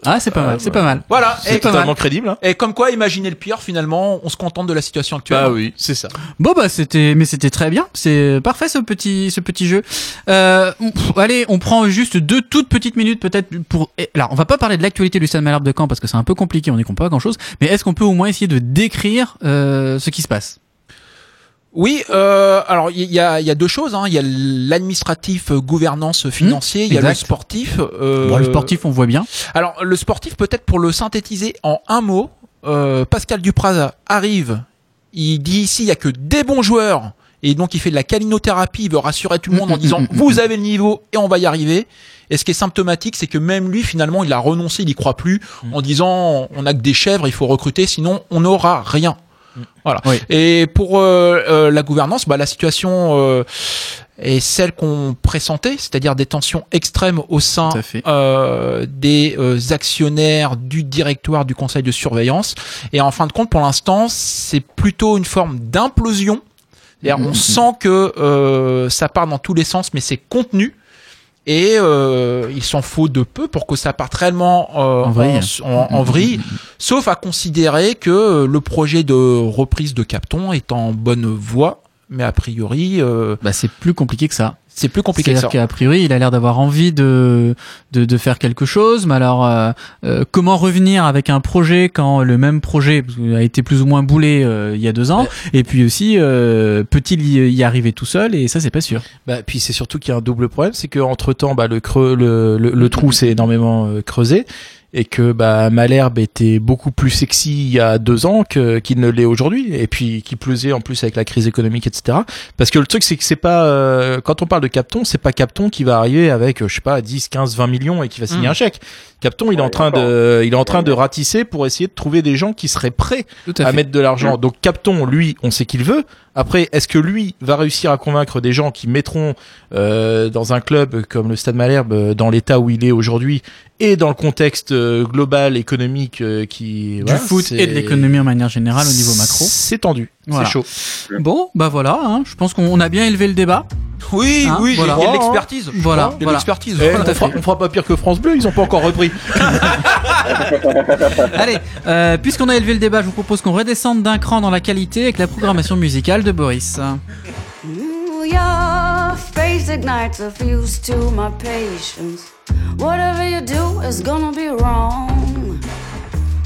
Ah, c'est pas mal, c'est pas mal. Voilà. C'est Et, totalement crédible. Hein. et comme quoi, imaginez le pire, finalement, on se contente de la situation actuelle. Bah oui, c'est ça. Bon bah c'était mais c'était très bien, c'est parfait ce petit ce petit jeu. Euh, pff, allez, on prend juste deux toutes petites minutes peut-être pour et là, on va pas parler de l'actualité du Stade Malherbe de Caen parce que c'est un peu compliqué, on n'y comprend pas grand-chose, mais est-ce qu'on peut au moins essayer de décrire euh, ce qui se passe? Oui, euh, alors il y a, il y a deux choses. hein. Il y a l'administratif, euh, gouvernance financier, il y a le sportif. euh, Bon, le sportif, on voit bien. Alors le sportif, peut-être pour le synthétiser en un mot, euh, Pascal Dupraz arrive, il dit ici il y a que des bons joueurs. Et donc il fait de la calinothérapie, il veut rassurer tout le monde en disant vous avez le niveau et on va y arriver. Et ce qui est symptomatique, c'est que même lui finalement il a renoncé, il y croit plus, en disant on a que des chèvres, il faut recruter, sinon on n'aura rien. Voilà. Oui. Et pour euh, euh, la gouvernance, bah, la situation euh, est celle qu'on pressentait, c'est-à-dire des tensions extrêmes au sein euh, des euh, actionnaires du directoire du conseil de surveillance. Et en fin de compte, pour l'instant, c'est plutôt une forme d'implosion. C'est-à-dire, on sent que euh, ça part dans tous les sens, mais c'est contenu. Et euh, il s'en faut de peu pour que ça parte réellement euh, En vrille. en, en- en vrille, sauf à considérer que euh, le projet de reprise de Capton est en bonne voie, mais a priori, euh, Bah c'est plus compliqué que ça. C'est plus compliqué que. C'est-à-dire qu'a priori, il a l'air d'avoir envie de, de de faire quelque chose, mais alors euh, euh, comment revenir avec un projet quand le même projet a été plus ou moins boulé euh, il y a deux ans, et puis aussi euh, peut-il y, y arriver tout seul et ça c'est pas sûr. Bah, puis c'est surtout qu'il y a un double problème, c'est qu'entre temps, bah, le, creux, le, le, le trou s'est énormément euh, creusé et que bah, Malherbe était beaucoup plus sexy il y a deux ans que qu'il ne l'est aujourd'hui et puis qui plaisait en plus avec la crise économique etc parce que le truc c'est que c'est pas euh, quand on parle de Capton c'est pas Capton qui va arriver avec euh, je sais pas 10 15 20 millions et qui va signer Mm. un chèque Capton il est en train de il est en train de ratisser pour essayer de trouver des gens qui seraient prêts à mettre de l'argent. Donc Capton, lui, on sait qu'il veut. Après, est-ce que lui va réussir à convaincre des gens qui mettront euh, dans un club comme le Stade Malherbe euh, dans l'état où il est aujourd'hui et dans le contexte euh, global économique euh, qui Du voilà, foot et de l'économie en manière générale au niveau macro. C'est tendu, Voilà. c'est chaud. Bon, bah voilà, hein, je pense qu'on a bien élevé le débat. Oui, Hein, oui, voilà. il y a de l'expertise. Voilà, Il y a de voilà. l'expertise. Eh, on, fera, on fera pas pire que France Bleu, ils ont pas encore repris. Allez, euh, puisqu'on a élevé le débat, je vous propose qu'on redescende d'un cran dans la qualité avec la programmation musicale de Boris. Whatever you do is gonna be wrong.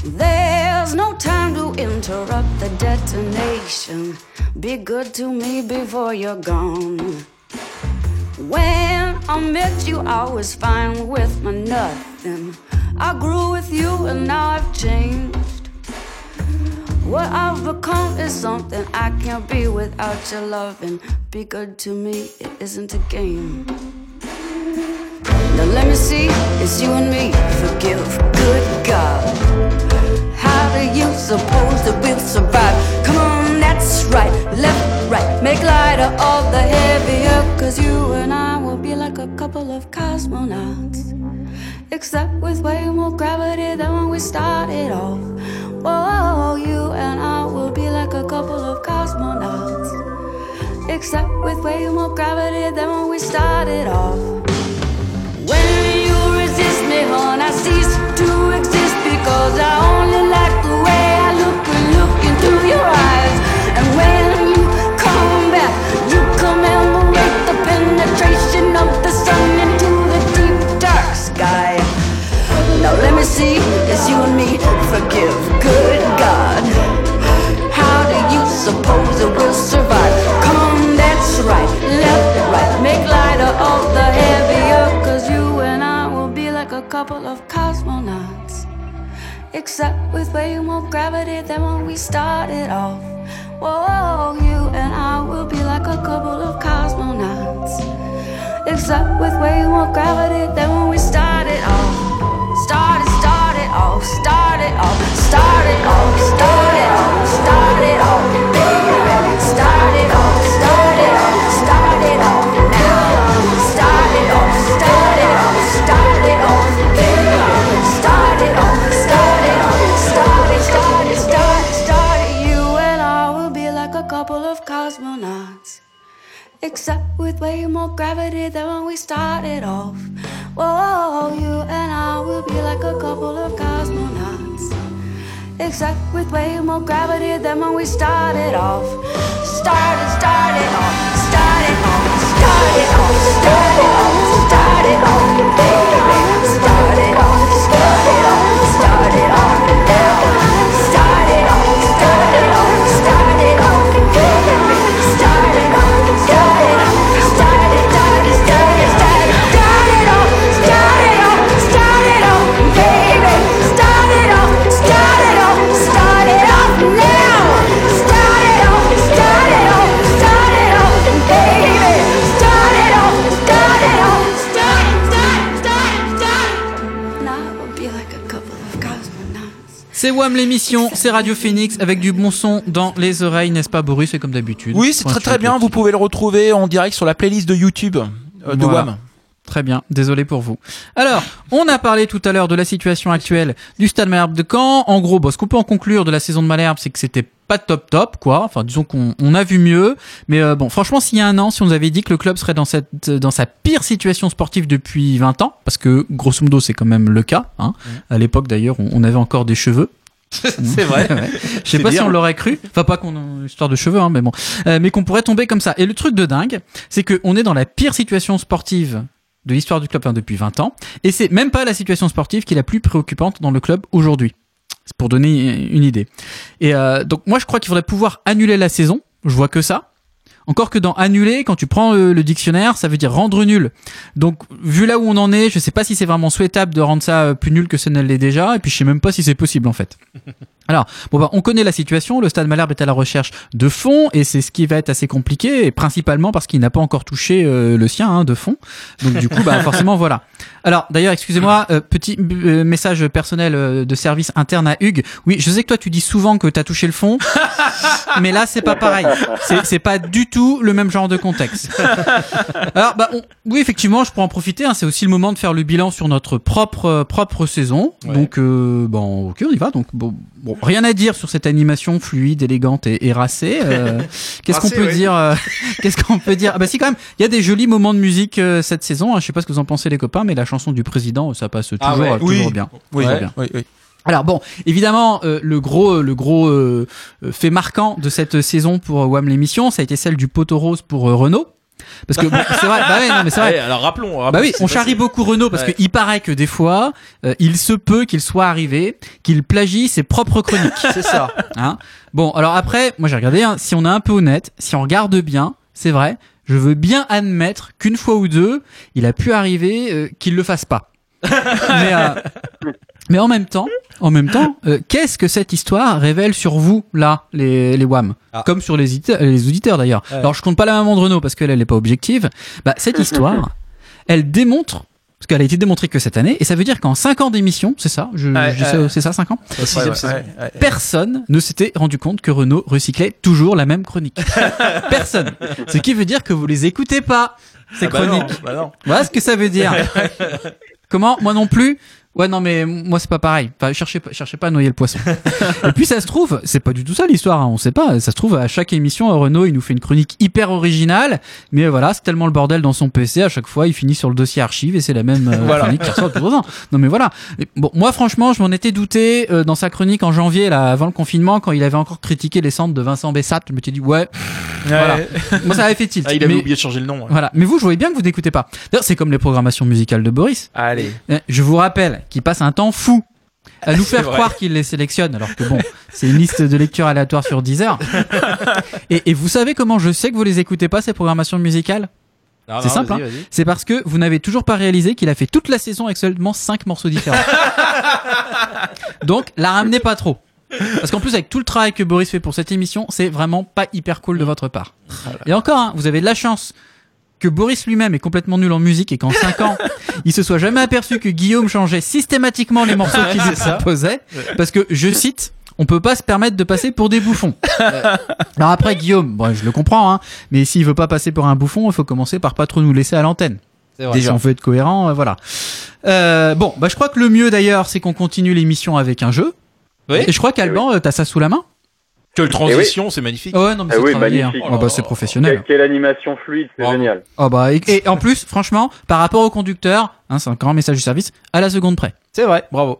There's no time to interrupt the detonation. Be good to me before you're gone. When I met you, I was fine with my nothing. I grew with you and now I've changed. What I've become is something I can't be without your loving. Be good to me, it isn't a game. Now let me see, it's you and me. Forgive, good God. How do you suppose that we'll survive? Come on, that's right, left, right. Make lighter of the heavier, cause you and I be like a couple of cosmonauts. Except with way more gravity than when we started off. Whoa, you and I will be like a couple of cosmonauts. Except with way more gravity than when we started off. When you resist me, hon, I cease to exist because I only like sun into the deep dark sky. Now let me see, it's you and me. Forgive, good God. How do you suppose it will survive? Come on, that's right, left, right. Make lighter all the heavier, cause you and I will be like a couple of cosmonauts. Except with way more gravity than when we started off. Whoa, you and I will be like a couple of cosmonauts. Except with way more gravity than when we started off. A couple of cosmonauts. Except with way more gravity than when we started off. Started, started off, started off, started off, started off, started off, baby. Started off, started off, started off. Started off, started off, started off, baby. Started off, started off, C'est Wham l'émission, c'est Radio Phoenix avec du bon son dans les oreilles, n'est-ce pas Boris C'est comme d'habitude. Oui, c'est très très bien. Vous pouvez le retrouver en direct sur la playlist de YouTube euh, de Voilà. WAM. Très bien, désolé pour vous. Alors, on a parlé tout à l'heure de la situation actuelle du Stade Malherbe de Caen. En gros, bon, ce qu'on peut en conclure de la saison de Malherbe, c'est que c'était pas top top, quoi. Enfin, disons qu'on on a vu mieux. Mais euh, bon, franchement, s'il y a un an, si on nous avait dit que le club serait dans cette dans sa pire situation sportive depuis 20 ans, parce que grosso modo, c'est quand même le cas. Hein. À l'époque, d'ailleurs, on, on avait encore des cheveux. C'est vrai. Ouais. Je sais pas si on l'aurait cru. Enfin, pas qu'on a histoire de cheveux, hein, mais bon. Euh, mais qu'on pourrait tomber comme ça. Et le truc de dingue, c'est qu'on est dans la pire situation sportive de l'histoire du club enfin, depuis 20 ans. Et c'est même pas la situation sportive qui est la plus préoccupante dans le club aujourd'hui. C'est pour donner une idée. Et euh, donc, moi, je crois qu'il faudrait pouvoir annuler la saison. Je vois que ça. Encore que dans annuler, quand tu prends euh, le dictionnaire, ça veut dire rendre nul. Donc, vu là où on en est, je sais pas si c'est vraiment souhaitable de rendre ça euh, plus nul que ce ne l'est déjà, et puis je sais même pas si c'est possible en fait. Alors, bon bah, on connaît la situation. Le Stade Malherbe est à la recherche de fonds et c'est ce qui va être assez compliqué, et principalement parce qu'il n'a pas encore touché euh, le sien hein, de fonds. Donc du coup, bah forcément voilà. Alors d'ailleurs, excusez-moi, euh, petit euh, message personnel euh, de service interne à Hugues. Oui, je sais que toi tu dis souvent que t'as touché le fond, mais là c'est pas pareil. C'est c'est pas du tout le même genre de contexte. Alors bah on- oui effectivement, je pourrais en profiter. hein, c'est aussi le moment de faire le bilan sur notre propre euh, propre saison. Ouais. Donc euh, bon, ok, on y va. Donc bon, bon, rien à dire sur cette animation fluide, élégante et, et racée. Euh, Qu'est-ce qu'on peut dire euh, Qu'est-ce qu'on peut dire? Ah Bah si quand même, il y a des jolis moments de musique euh, cette saison. hein. Je sais pas ce que vous en pensez les copains, mais la chanson du président, ça passe toujours, Ah ouais. euh, toujours Oui. bien. Oui, Toujours oui, bien. oui, oui. Alors bon, évidemment, euh, le gros, le gros euh, euh, fait marquant de cette saison pour euh, Wham l'émission, ça a été celle du poteau rose pour euh, Renault. Parce que bon, c'est vrai, bah ouais, non, mais c'est vrai. Ouais, alors rappelons. rappelons Bah oui, on charrie passé. beaucoup Renault parce Ouais. qu'il paraît que des fois, euh, il se peut qu'il soit arrivé qu'il plagie ses propres chroniques. C'est ça. Hein? Bon, alors après, moi j'ai regardé, hein, si on est un peu honnête, si on regarde bien, c'est vrai, je veux bien admettre qu'une fois ou deux, il a pu arriver euh, qu'il le fasse pas. mais, euh, mais en même temps, en même temps, euh, qu'est-ce que cette histoire révèle sur vous là, les les WAM, Ah. comme sur les auditeurs, les auditeurs d'ailleurs. Ouais. Alors je compte pas la maman de Renault parce qu'elle elle est pas objective. Bah cette histoire, elle démontre parce qu'elle a été démontrée que cette année, et ça veut dire qu'en 5 ans d'émission, c'est ça, je, Ouais, je ouais. c'est ça, 5 ans, Ouais, saison. ouais, ouais. personne ne s'était rendu compte que Renault recyclait toujours la même chronique. personne. Ce qui veut dire que vous les écoutez pas, ces Ah bah non, chroniques. bah non. Voilà ce que ça veut dire. Comment? Moi non plus? Ouais, non, mais moi c'est pas pareil. Enfin, cherchez pas, cherchez pas à noyer le poisson. Et puis ça se trouve, c'est pas du tout ça l'histoire. Hein, on sait pas. Ça se trouve à chaque émission, Renault il nous fait une chronique hyper originale, mais voilà, c'est tellement le bordel dans son PC. À chaque fois, il finit sur le dossier archive et c'est la même euh, Voilà. chronique qui ressort tous les ans. Non, mais voilà. Et Bon, moi franchement, je m'en étais douté euh, dans sa chronique en janvier, là, avant le confinement, quand il avait encore critiqué les centres de Vincent Bessat. Je me suis dit ouais, voilà. Moi ça avait fait tilt. Ah, il avait Mais- oublié de changer le nom. ouais. voilà. Mais vous, je voyais bien que vous n'écoutez pas. D'ailleurs, c'est comme les programmations musicales de Boris. Allez. Eh, Je vous rappelle qu'il passe un temps fou à nous faire croire qu'il les sélectionne, alors que bon, c'est une liste de lecture aléatoire sur 10 heures. Et, et vous savez comment je sais que vous les écoutez pas, ces programmations musicales? C'est simple, hein. C'est parce que vous n'avez toujours pas réalisé qu'il a fait toute la saison avec seulement 5 morceaux différents. Donc, la ramenez pas trop. Parce qu'en plus, avec tout le travail que Boris fait pour cette émission, c'est vraiment pas hyper cool de votre part. Et encore, hein, vous avez de la chance que Boris lui-même est complètement nul en musique et qu'en 5 ans, il se soit jamais aperçu que Guillaume changeait systématiquement les morceaux qu'il proposait. Parce que, je cite, on peut pas se permettre de passer pour des bouffons. Alors après, Guillaume, bon, je le comprends, hein, mais s'il veut pas passer pour un bouffon, il faut commencer par pas trop nous laisser à l'antenne. Si on veut être cohérent, euh, voilà. Euh, bon, bah je crois que le mieux d'ailleurs, c'est qu'on continue l'émission avec un jeu. Oui. Et je crois qu'Alban, euh, t'as ça sous la main. Quelle transition, c'est magnifique. Ouais, non, mais c'est oui, hein. magnifique. Ah bah, c'est professionnel. Quelle, quelle animation fluide, c'est génial. Ah bah, et, et en plus, franchement, par rapport au conducteur, hein, c'est un message du service, à la seconde près. C'est vrai, bravo.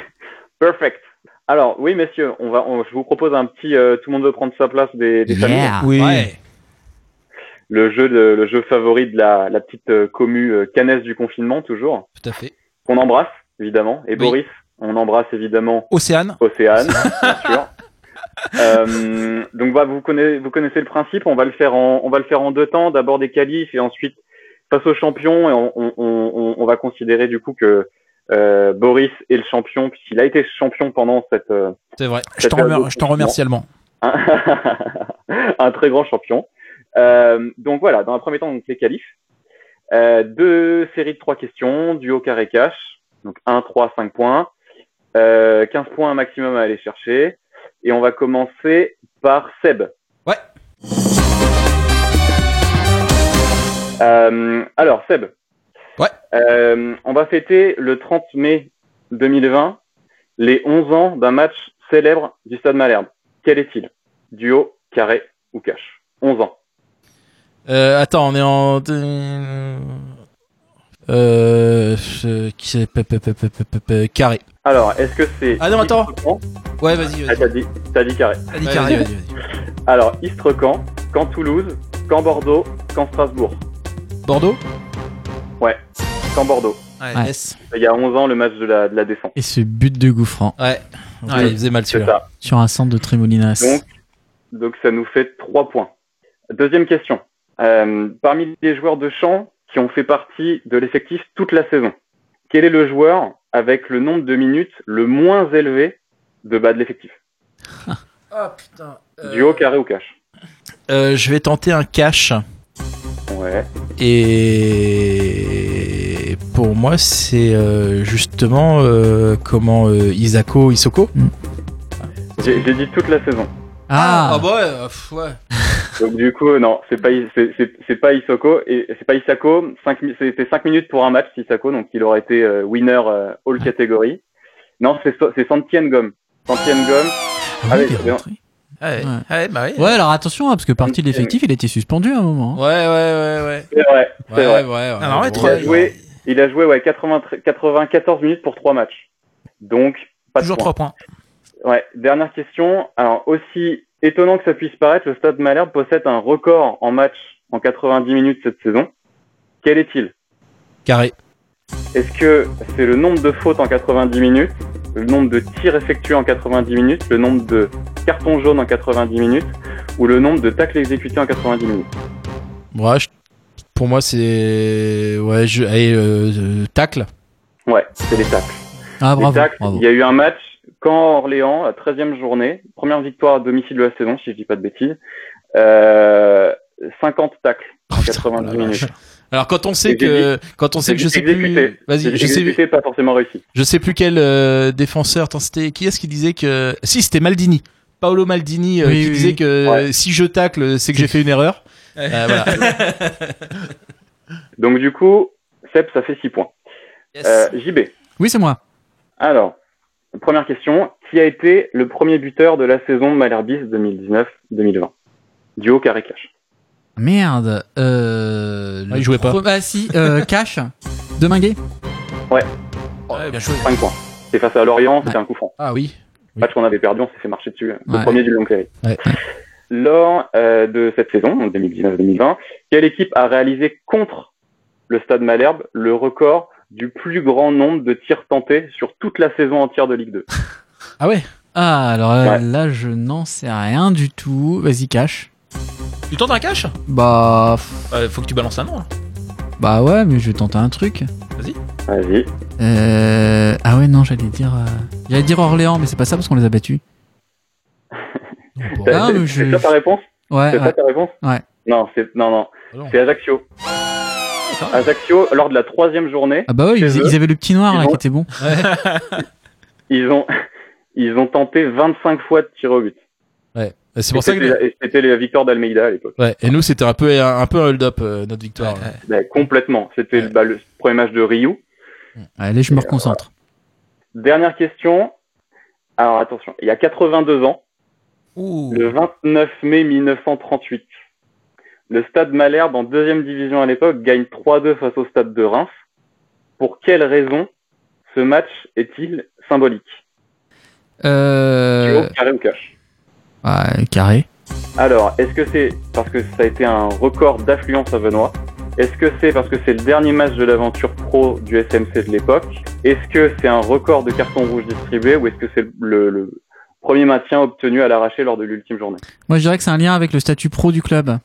Perfect. Alors, oui, messieurs, on va, on- je vous propose un petit, euh, tout le monde veut prendre sa place des, des familles. Oui. Le jeu de, le jeu favori de la, la petite euh, commu euh, canesse du confinement, toujours. Tout à fait. Qu'on embrasse, évidemment. Et Boris, on embrasse évidemment Océane. Océane, bien sûr. Euh, donc bah, vous connaissez, vous connaissez le principe. On va le faire en, on va le faire en deux temps. D'abord des qualifs et ensuite face au champion. Et on, on, on, on va considérer du coup que euh, Boris est le champion puisqu'il a été champion pendant cette. euh, C'est vrai. Je t'en remer- remercie allemand. un très grand champion. Euh, donc voilà, dans un premier temps, donc les qualifs. Euh, deux séries de trois questions, duo carré cash. Donc 1, 3, 5 points. Euh, 15 points maximum à aller chercher. Et on va commencer par Seb. Ouais. Euh, alors, Seb. Ouais. Euh, on va fêter le 30 mai 2020 les 11 ans d'un match célèbre du Stade Malherbe. Quel est-il? Duo, carré ou cash 11 ans. Euh, attends, on est en. Euh. je- Qui c'est Carré. Alors, est-ce que c'est... Ah non, attends. Ouais, vas-y, Ah, vas-y. t'as dit, t'as dit carré. Vas-y, vas-y, vas-y, vas-y. Alors, Istrecan, Camp Toulouse, Camp Bordeaux, Camp Strasbourg. Bordeaux? Ouais, Camp Bordeaux. Ouais. Yes. Il y a 11 ans, le match de la, de la descente. Et ce but de Gouffran. Ouais. Ouais, il faisait mal celui-là. ça. Sur un centre de Trémolinas. Donc, donc ça nous fait 3 points. Deuxième question. Euh, parmi les joueurs de champ qui ont fait partie de l'effectif toute la saison, quel est le joueur avec le nombre de minutes le moins élevé de bas de l'effectif Ah putain. Duo, carré ou cash Euh, je vais tenter un cash. Ouais. Et pour moi, c'est euh, justement euh, comment euh, Isako Isoko. J'ai dit toute la saison. Ah, bah ouais, pff, ouais. Donc du coup, non, c'est pas c'est c'est- c'est pas Isoko et c'est pas Isako. C'était 5 minutes pour un match Isako, donc il aurait été euh, winner euh, all catégorie. Non, c'est c'est Santien Gomme. Santien Gomme. oui, avec- il est rentré. Ouais, ouais, bah ouais. Ouais, alors attention, hein, parce que partie de l'effectif, il a été suspendu à un moment. hein. Ouais, ouais, ouais, ouais. C'est vrai, c'est Ouais, vrai. ouais, ouais. Alors, ouais, Bon, Il a joué, il a joué ouais, 80 94 minutes pour 3 matchs. Donc, pas de Toujours points. 3 points. Ouais, dernière question. Alors, aussi étonnant que ça puisse paraître, le Stade Malherbe possède un record en match en 90 minutes cette saison. Quel est-il? Carré. Est-ce que c'est le nombre de fautes en 90 minutes, le nombre de tirs effectués en 90 minutes, le nombre de cartons jaunes en 90 minutes ou le nombre de tacles exécutés en 90 minutes? Ouais, je- pour moi, c'est. Ouais, je. Allez, euh, euh, tacle. Ouais, c'est les tacles. Ah, bravo. Il y a eu un match quand Orléans, la 13e journée, première victoire à domicile de la saison, si je dis pas de bêtises. Euh, 50 tacles en 90 minutes. Alors quand on sait que quand on sait que je sais Exécuté. plus vas-y je sais pas forcément réussi. je sais plus quel euh, défenseur c'était qui est-ce qui disait que si c'était Maldini Paolo Maldini euh, Oui, qui oui, disait oui. que euh, Ouais. si je tacle c'est que j'ai fait une erreur Euh, voilà. Donc du coup, Seb, ça fait 6 points. Euh, JB. Oui, c'est moi. Alors, première question. Qui a été le premier buteur de la saison Malherbis 2019-2020 Duo carré cash. Merde. Euh, Ah, il jouait pas. Ah, si, euh, Cash. Deminguet. Ouais, Ouais, bien joué. 5 points. C'est face à Lorient, c'était un coup franc. ah oui Match qu'on avait perdu, on s'est fait marcher dessus. Le Ouais. premier du long Cléry. Ouais. Lors euh, de cette saison, donc 2019-2020, quelle équipe a réalisé contre le Stade Malherbe le record du plus grand nombre de tirs tentés sur toute la saison entière de Ligue 2 ah ouais? Ah, alors euh, Ouais. là, je n'en sais rien du tout. Vas-y, Cash. tu tentes un cash Bah, f- faut que tu balances un nom bah ouais, mais je vais tenter un truc. Vas-y. Euh... Ah ouais, non, j'allais dire... euh, J'allais dire Orléans, mais c'est pas ça parce qu'on les a battus. Ah, c'est je- ta réponse? Ouais, C'est ouais. ta réponse? Ouais. Non, c'est non non, Ah non. c'est Ajaccio. Ajaccio, lors de la troisième journée, Ah bah ouais, ils, avaient le petit noir là ont- qui était bon. ils ont ils ont tenté 25 fois de tir au but. ouais c'est pour ça C'était que c'était la victoire d'Almeida à l'époque. ouais et nous c'était un peu un, un peu un hold up notre victoire Ben, complètement. C'était bah, le premier match de Ryu. Allez, je me reconcentre. Dernière question. Alors attention, il y a 82 ans, Le 29 mai 1938. Le stade Malherbe, en deuxième division à l'époque, gagne 3-2 face au stade de Reims. Pour quelle raison ce match est-il symbolique Euh... Duo, carré ou cash ouais, carré. Alors, est-ce que c'est parce que ça a été un record d'affluence à Benoît Est-ce que c'est parce que c'est le dernier match de l'aventure pro du SMC de l'époque? Est-ce que c'est un record de cartons rouges distribués ou est-ce que c'est le, le premier maintien obtenu à l'arraché lors de l'ultime journée? Moi, je dirais que c'est un lien avec le statut pro du club.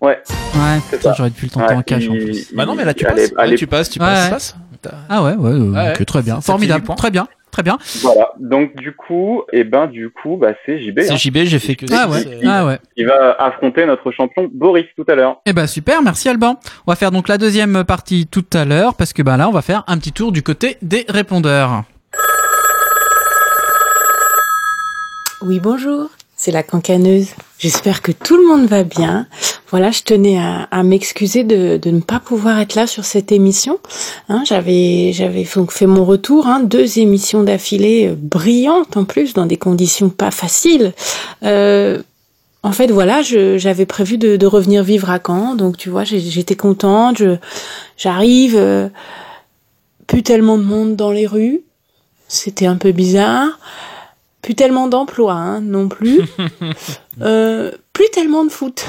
Ouais. Ouais, j'aurais dû le tenter Ouais, en cash en il- plus. il- Bah non, mais là, tu passes. l'ép- tu passes, tu passes, ouais. passes. T'as- Ah ouais, ouais, euh, très bien. Formidable. Très bien, très bien. Voilà. Donc du coup, et ben du coup, bah c'est JB. C'est hein, JB, j'ai fait que Ah ça, ouais, ah ouais. qui va affronter notre champion Boris tout à l'heure. Eh ben super, merci Alban. On va faire donc la deuxième partie tout à l'heure parce que ben là on va faire un petit tour du côté des répondeurs. Oui, bonjour, c'est la cancaneuse. J'espère que tout le monde va bien. Voilà, je tenais à, à m'excuser de, de ne pas pouvoir être là sur cette émission. Hein, j'avais j'avais donc fait mon retour, hein, deux émissions d'affilée euh, brillantes en plus, dans des conditions pas faciles. Euh, en fait, voilà, j'avais prévu de, de revenir vivre à Caen, donc tu vois, j'étais contente. J'arrive, euh, plus tellement de monde dans les rues, c'était un peu bizarre. Plus tellement d'emplois hein, non plus. Euh, plus tellement de foot.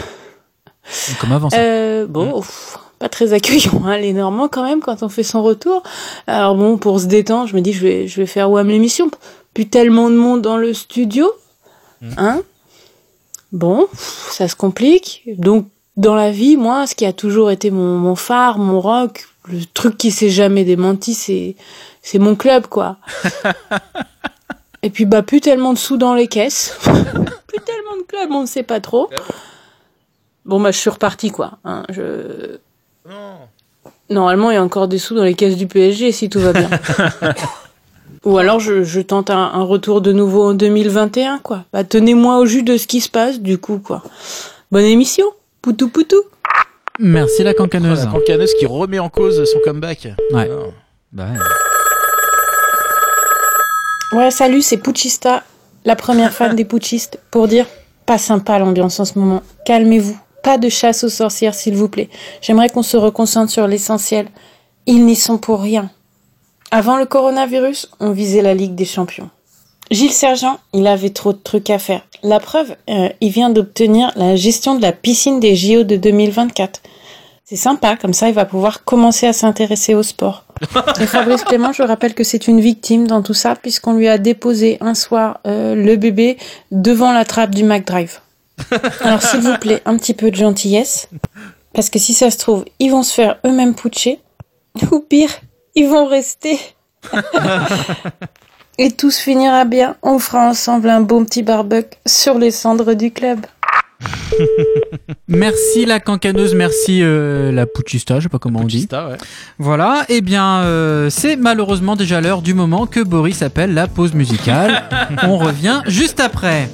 Comme avant ça. Euh, bon, pff, pas très accueillant, hein, les Normands quand même quand on fait son retour. Alors bon, pour se détendre, je me dis je vais je vais faire WAM l'émission. Plus tellement de monde dans le studio, hein. Bon, pff, ça se complique. Donc dans la vie, moi, ce qui a toujours été mon, mon phare, mon rock, le truc qui s'est jamais démenti, c'est c'est mon club quoi. Et puis bah plus tellement de sous dans les caisses. plus tellement de clubs, on ne sait pas trop. Bon? Bah je suis reparti quoi. hein, je... Normalement il y a encore des sous dans les caisses du PSG si tout va bien. Ou alors je, je tente un, un retour de nouveau en 2021 quoi. Bah tenez-moi au jus de ce qui se passe du coup quoi. Bonne émission. Poutou poutou. Merci la cancaneuse. La cancaneuse qui remet en cause son comeback. Ouais. Ah. Bah ouais. Ouais, salut, c'est Puchista, la première fan des putschistes, pour dire pas sympa l'ambiance en ce moment. Calmez-vous. Pas de chasse aux sorcières, s'il vous plaît. J'aimerais qu'on se reconcentre sur l'essentiel. Ils n'y sont pour rien. Avant le coronavirus, on visait la Ligue des Champions. Gilles Sergent, il avait trop de trucs à faire. La preuve, euh, il vient d'obtenir la gestion de la piscine des JO de 2024. C'est sympa, comme ça il va pouvoir commencer à s'intéresser au sport. Et Fabrice Clément, je rappelle que c'est une victime dans tout ça, puisqu'on lui a déposé un soir euh, le bébé devant la trappe du McDrive. Alors s'il vous plaît, un petit peu de gentillesse, parce que si ça se trouve, ils vont se faire eux-mêmes putcher, ou pire, ils vont rester. Et tout se finira bien, on fera ensemble un bon petit barbecue sur les cendres du club. Merci la cancaneuse, merci euh, la puchista, je sais pas comment on dit. Ouais. Voilà, et bien euh, c'est malheureusement déjà l'heure du moment que Boris appelle la pause musicale. On revient juste après.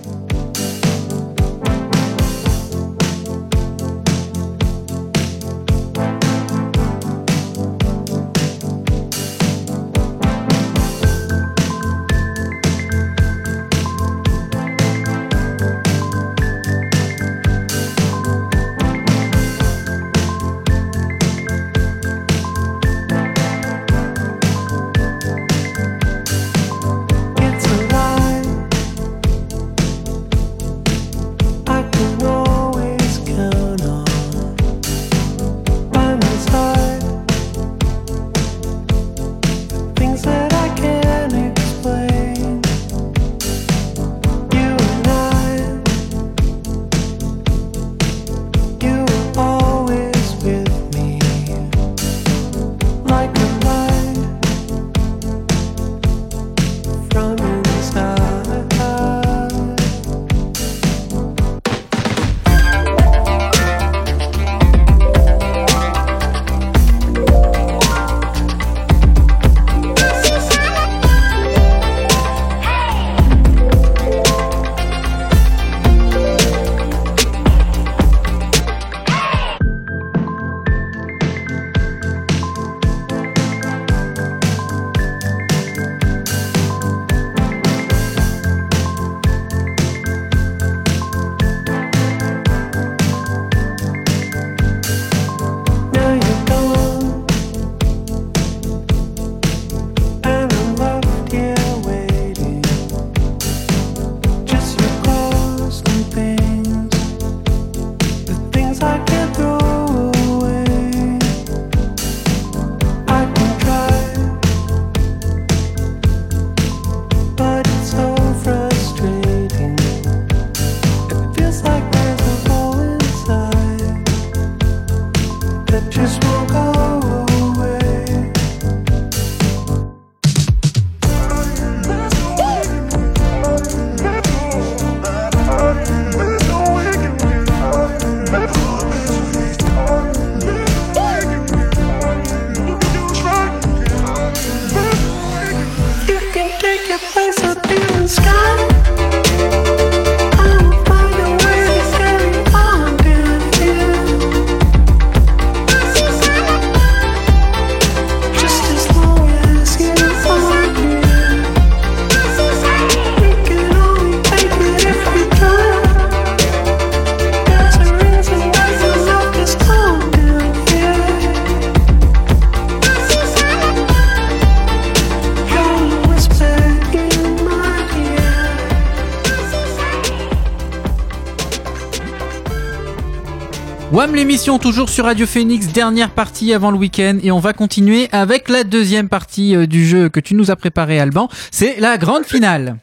Toujours sur Radio Phoenix, dernière partie avant le week-end et on va continuer avec la deuxième partie euh, du jeu que tu nous as préparé Alban, c'est la grande finale.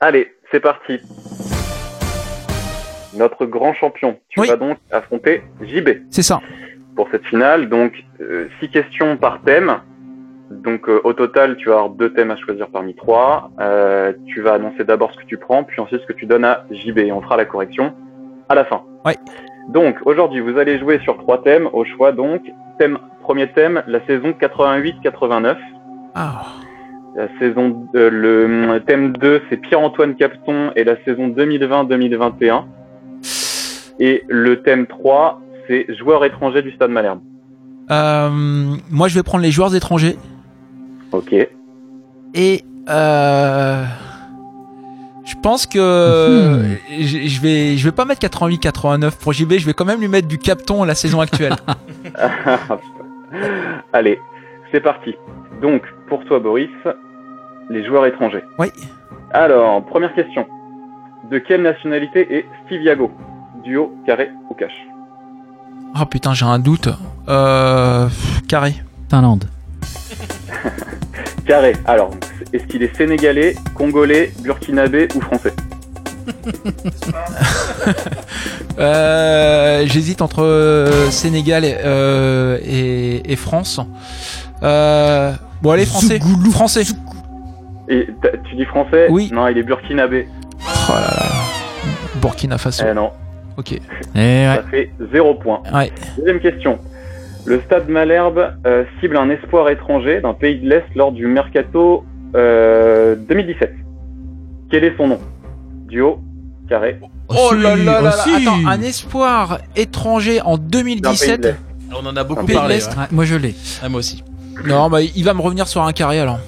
Allez, c'est parti. Notre grand champion, tu Oui. vas donc affronter JB C'est ça. pour cette finale. Donc, euh, six questions par thème. Donc, euh, au total, tu vas avoir deux thèmes à choisir parmi trois. Euh, tu vas annoncer d'abord ce que tu prends, puis ensuite ce que tu donnes à JB. Et on fera la correction à la fin. Ouais. Donc, aujourd'hui, vous allez jouer sur trois thèmes. Au choix, donc, thème, premier thème, la saison 88-89. Ah. La saison, euh, le thème 2, c'est Pierre-Antoine Capton et la saison 2020-2021. Et le thème 3, c'est joueurs étrangers du Stade Malherbe. Euh, moi, je vais prendre les joueurs étrangers. Ok. Et euh, je pense que je je vais, je vais pas mettre 88-89 pour JB. Je vais quand même lui mettre du Capton la saison actuelle. Allez, c'est parti. Donc, pour toi, Boris, les joueurs étrangers. Oui. Alors, première question. De quelle nationalité est Steve Yago Duo, carré ou cash Oh putain, j'ai un doute. Euh, carré. Finlande. Carré. Alors, est-ce qu'il est sénégalais, congolais, burkinabé ou français Euh, J'hésite entre euh, Sénégal et, euh, et, et France. Euh, bon, allez, français. Français. Et t'as- tu dis français Oui. Non, il est burkinabé. Oh là là. Burkina Faso. Eh non. Ok. Et ouais. Ça fait 0 point. Ouais. Deuxième question. Le Stade Malherbe euh, cible un espoir étranger d'un pays de l'Est lors du Mercato euh, 2017. Quel est son nom? Duo, carré. Oh là là là. Attends, un espoir étranger en d'un pays de 2017. l'Est. On en a beaucoup pays parlé. l'Est. ouais. Ouais, moi je l'ai. Ah, moi aussi. Non, bah il va me revenir sur un carré alors.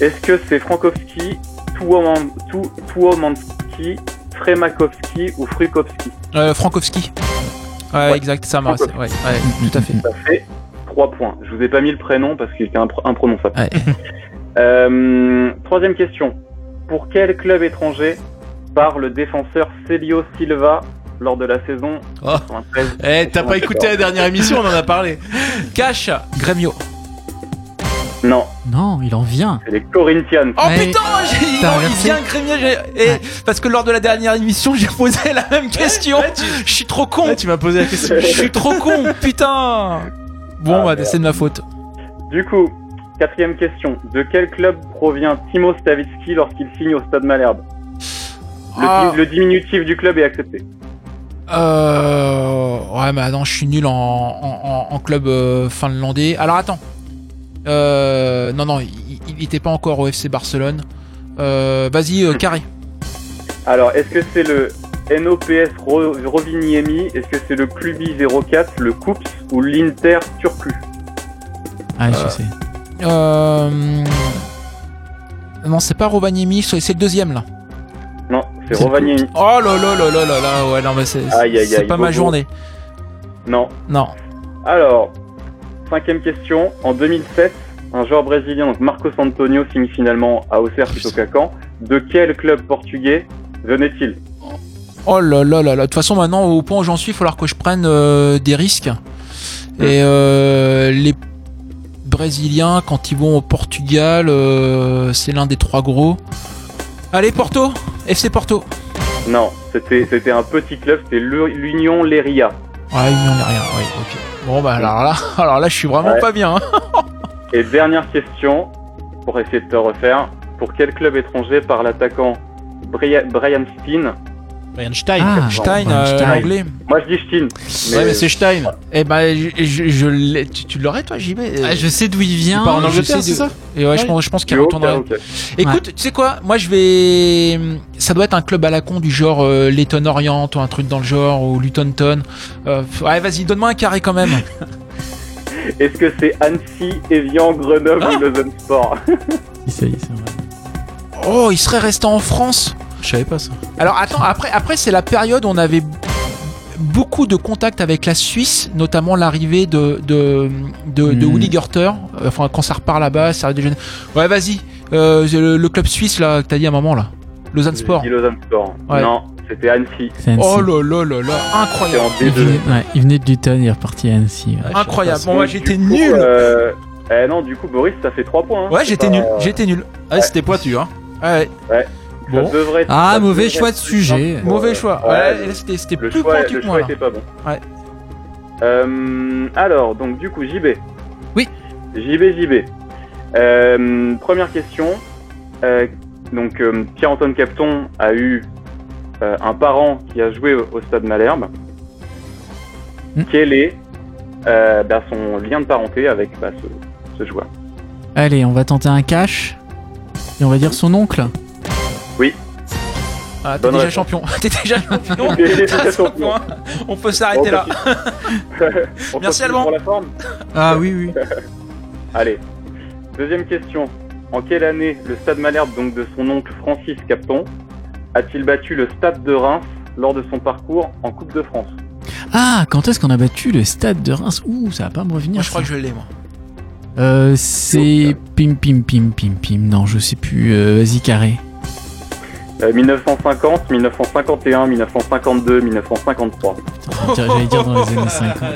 Est-ce que c'est Frankowski, Tuoman- Tu- Tuomanski, Fremakovski ou Frukowski? Euh, Frankowski. Ouais, Ouais. exact, ça m'a. Ouais, Frankowski. ouais, tout à fait. Ça fait 3 points. Je vous ai pas mis le prénom parce qu'il était impr- imprononçable. Ouais. Euh, troisième question. Pour quel club étranger part le défenseur Celio Silva lors de la saison Oh. 93 Eh, t'as pas écouté la dernière émission, on en a parlé. Cash, Grêmio. Non, Non, il en vient. c'est les Corinthians. Oh Ouais. putain, j'ai- T'as non, il inversé. vient j'ai- Et Ouais. parce que lors de la dernière émission, j'ai posé la même question. Je suis trop con. Tu m'as posé la question. Je suis trop con, putain. Bon, Ah, bah, c'est de ma faute. Du coup, quatrième question. De quel club provient Timo Stavitsky lorsqu'il signe au Stade Malherbe? Le, Ah. le diminutif du club est accepté. Euh... Ouais, mais attends, je suis nul en, en, en- en club euh, finlandais. Alors attends. Euh... Non, non, il, il était pas encore au FC Barcelone. Euh... Vas-y, euh, carré. Alors, est-ce que c'est le NOPS Ro- Rovaniemi Est-ce que c'est le Clubi 04, le Coups ou l'Inter Turku? Ah, je sais. Euh... Non, c'est pas Rovaniemi, c'est le deuxième là. Non, c'est Rovaniemi. Oh là là là là là là, ouais, non, mais c'est Aïe, aïe, c'est aïe, pas ma journée. Non. Non. Alors, cinquième question. En 2007, un joueur brésilien, donc Marcos Antonio, signe finalement à Auxerre plutôt qu'à Caen. De quel club portugais venait-il Oh là là là là. De toute façon, maintenant, au point où j'en suis, il va falloir que je prenne euh, des risques. Et euh, les Brésiliens, quand ils vont au Portugal, euh, c'est l'un des trois gros. Allez, Porto FC Porto. Non, c'était un petit club, c'était l'Union Leria. Ouais, Union n'est rien. Ouais, ok. Bon, bah alors là, alors là, je suis vraiment Ouais. pas bien. hein. Et dernière question, pour essayer de te refaire. Pour quel club étranger par l'attaquant Bria- Brian Steen Brian Stein. Ah, Stein, Brian euh, Stein. l'anglais. Moi je dis Steen. Ouais, mais c'est Stein. Eh ben, je, je, je l'ai- tu, tu l'aurais toi, JB Ah, je sais d'où il vient. Il part en je Angleterre, sais c'est ça? Et ouais, je Ouais. pense, je pense qu'il retournerait. ok. Écoute, tu sais quoi? Moi, je vais. Ça doit être un club à la con du genre euh, Leyton Orient ou un truc dans le genre ou Luton Town. Euh, ouais, vas-y, donne-moi un carré quand même. Est-ce que c'est Annecy, Evian, Grenoble Ah ou Lausanne Sport Ça y est, c'est vrai. Oh, il serait resté en France. Je savais pas ça. Alors attends, après, après c'est la période où on avait beaucoup de contacts avec la Suisse, notamment l'arrivée de de de, de Hmm. Willy Gerter. Euh, Enfin, quand ça repart là-bas, ça arrive des jeunes. Ouais, vas-y. Euh, le, le club suisse là que t'as dit à un moment là. Lausanne Sport. J'ai dit Lausanne Sport. Ouais. Non, c'était Annecy. Annecy. Oh là là là incroyable. en il, D2. venait, ouais, il venait de Luton, il est reparti à Annecy. ouais. Incroyable. Bon, Donc, moi j'étais coup, nul. euh, eh non, du coup, Boris, ça fait 3 points. hein. Ouais, j'étais nul. J'étais nul. Ah, c'était pointu, hein. Ouais. Ouais. Bon. Ça devrait être- Ah, ça mauvais devrait choix de sujet. simple. Mauvais choix. Ouais, c'était plus choix, pointu le que moi choix là. était pas bon. Ouais. Euh, alors, donc du coup, JB. Oui. JB, JB. Euh, première question. Euh, donc, euh, Pierre-Antoine Capton a eu euh, un parent qui a joué au, au Stade Malherbe. Hmm. Quel est euh, bah, son lien de parenté avec bah, ce, ce joueur Allez, on va tenter un cash. Et on va dire son oncle. Oui. Ah, t'es déjà champion. T'es déjà champion. On peut s'arrêter Bon, là. On Merci, Alban. pour la forme Ah oui, oui. Allez. Deuxième question. En quelle année le Stade Malherbe, donc de son oncle Francis Capton, a-t-il battu le Stade de Reims lors de son parcours en Coupe de France? Ah, quand est-ce qu'on a battu le stade de Reims? Ouh, ça va pas me revenir. Moi, je crois ça. que je l'ai, moi. Euh, c'est pim pim pim pim pim. Non, je sais plus. Euh, Vas-y carré. Euh, 1950, 1951, 1952, 1953. J'allais dire dans les années 50.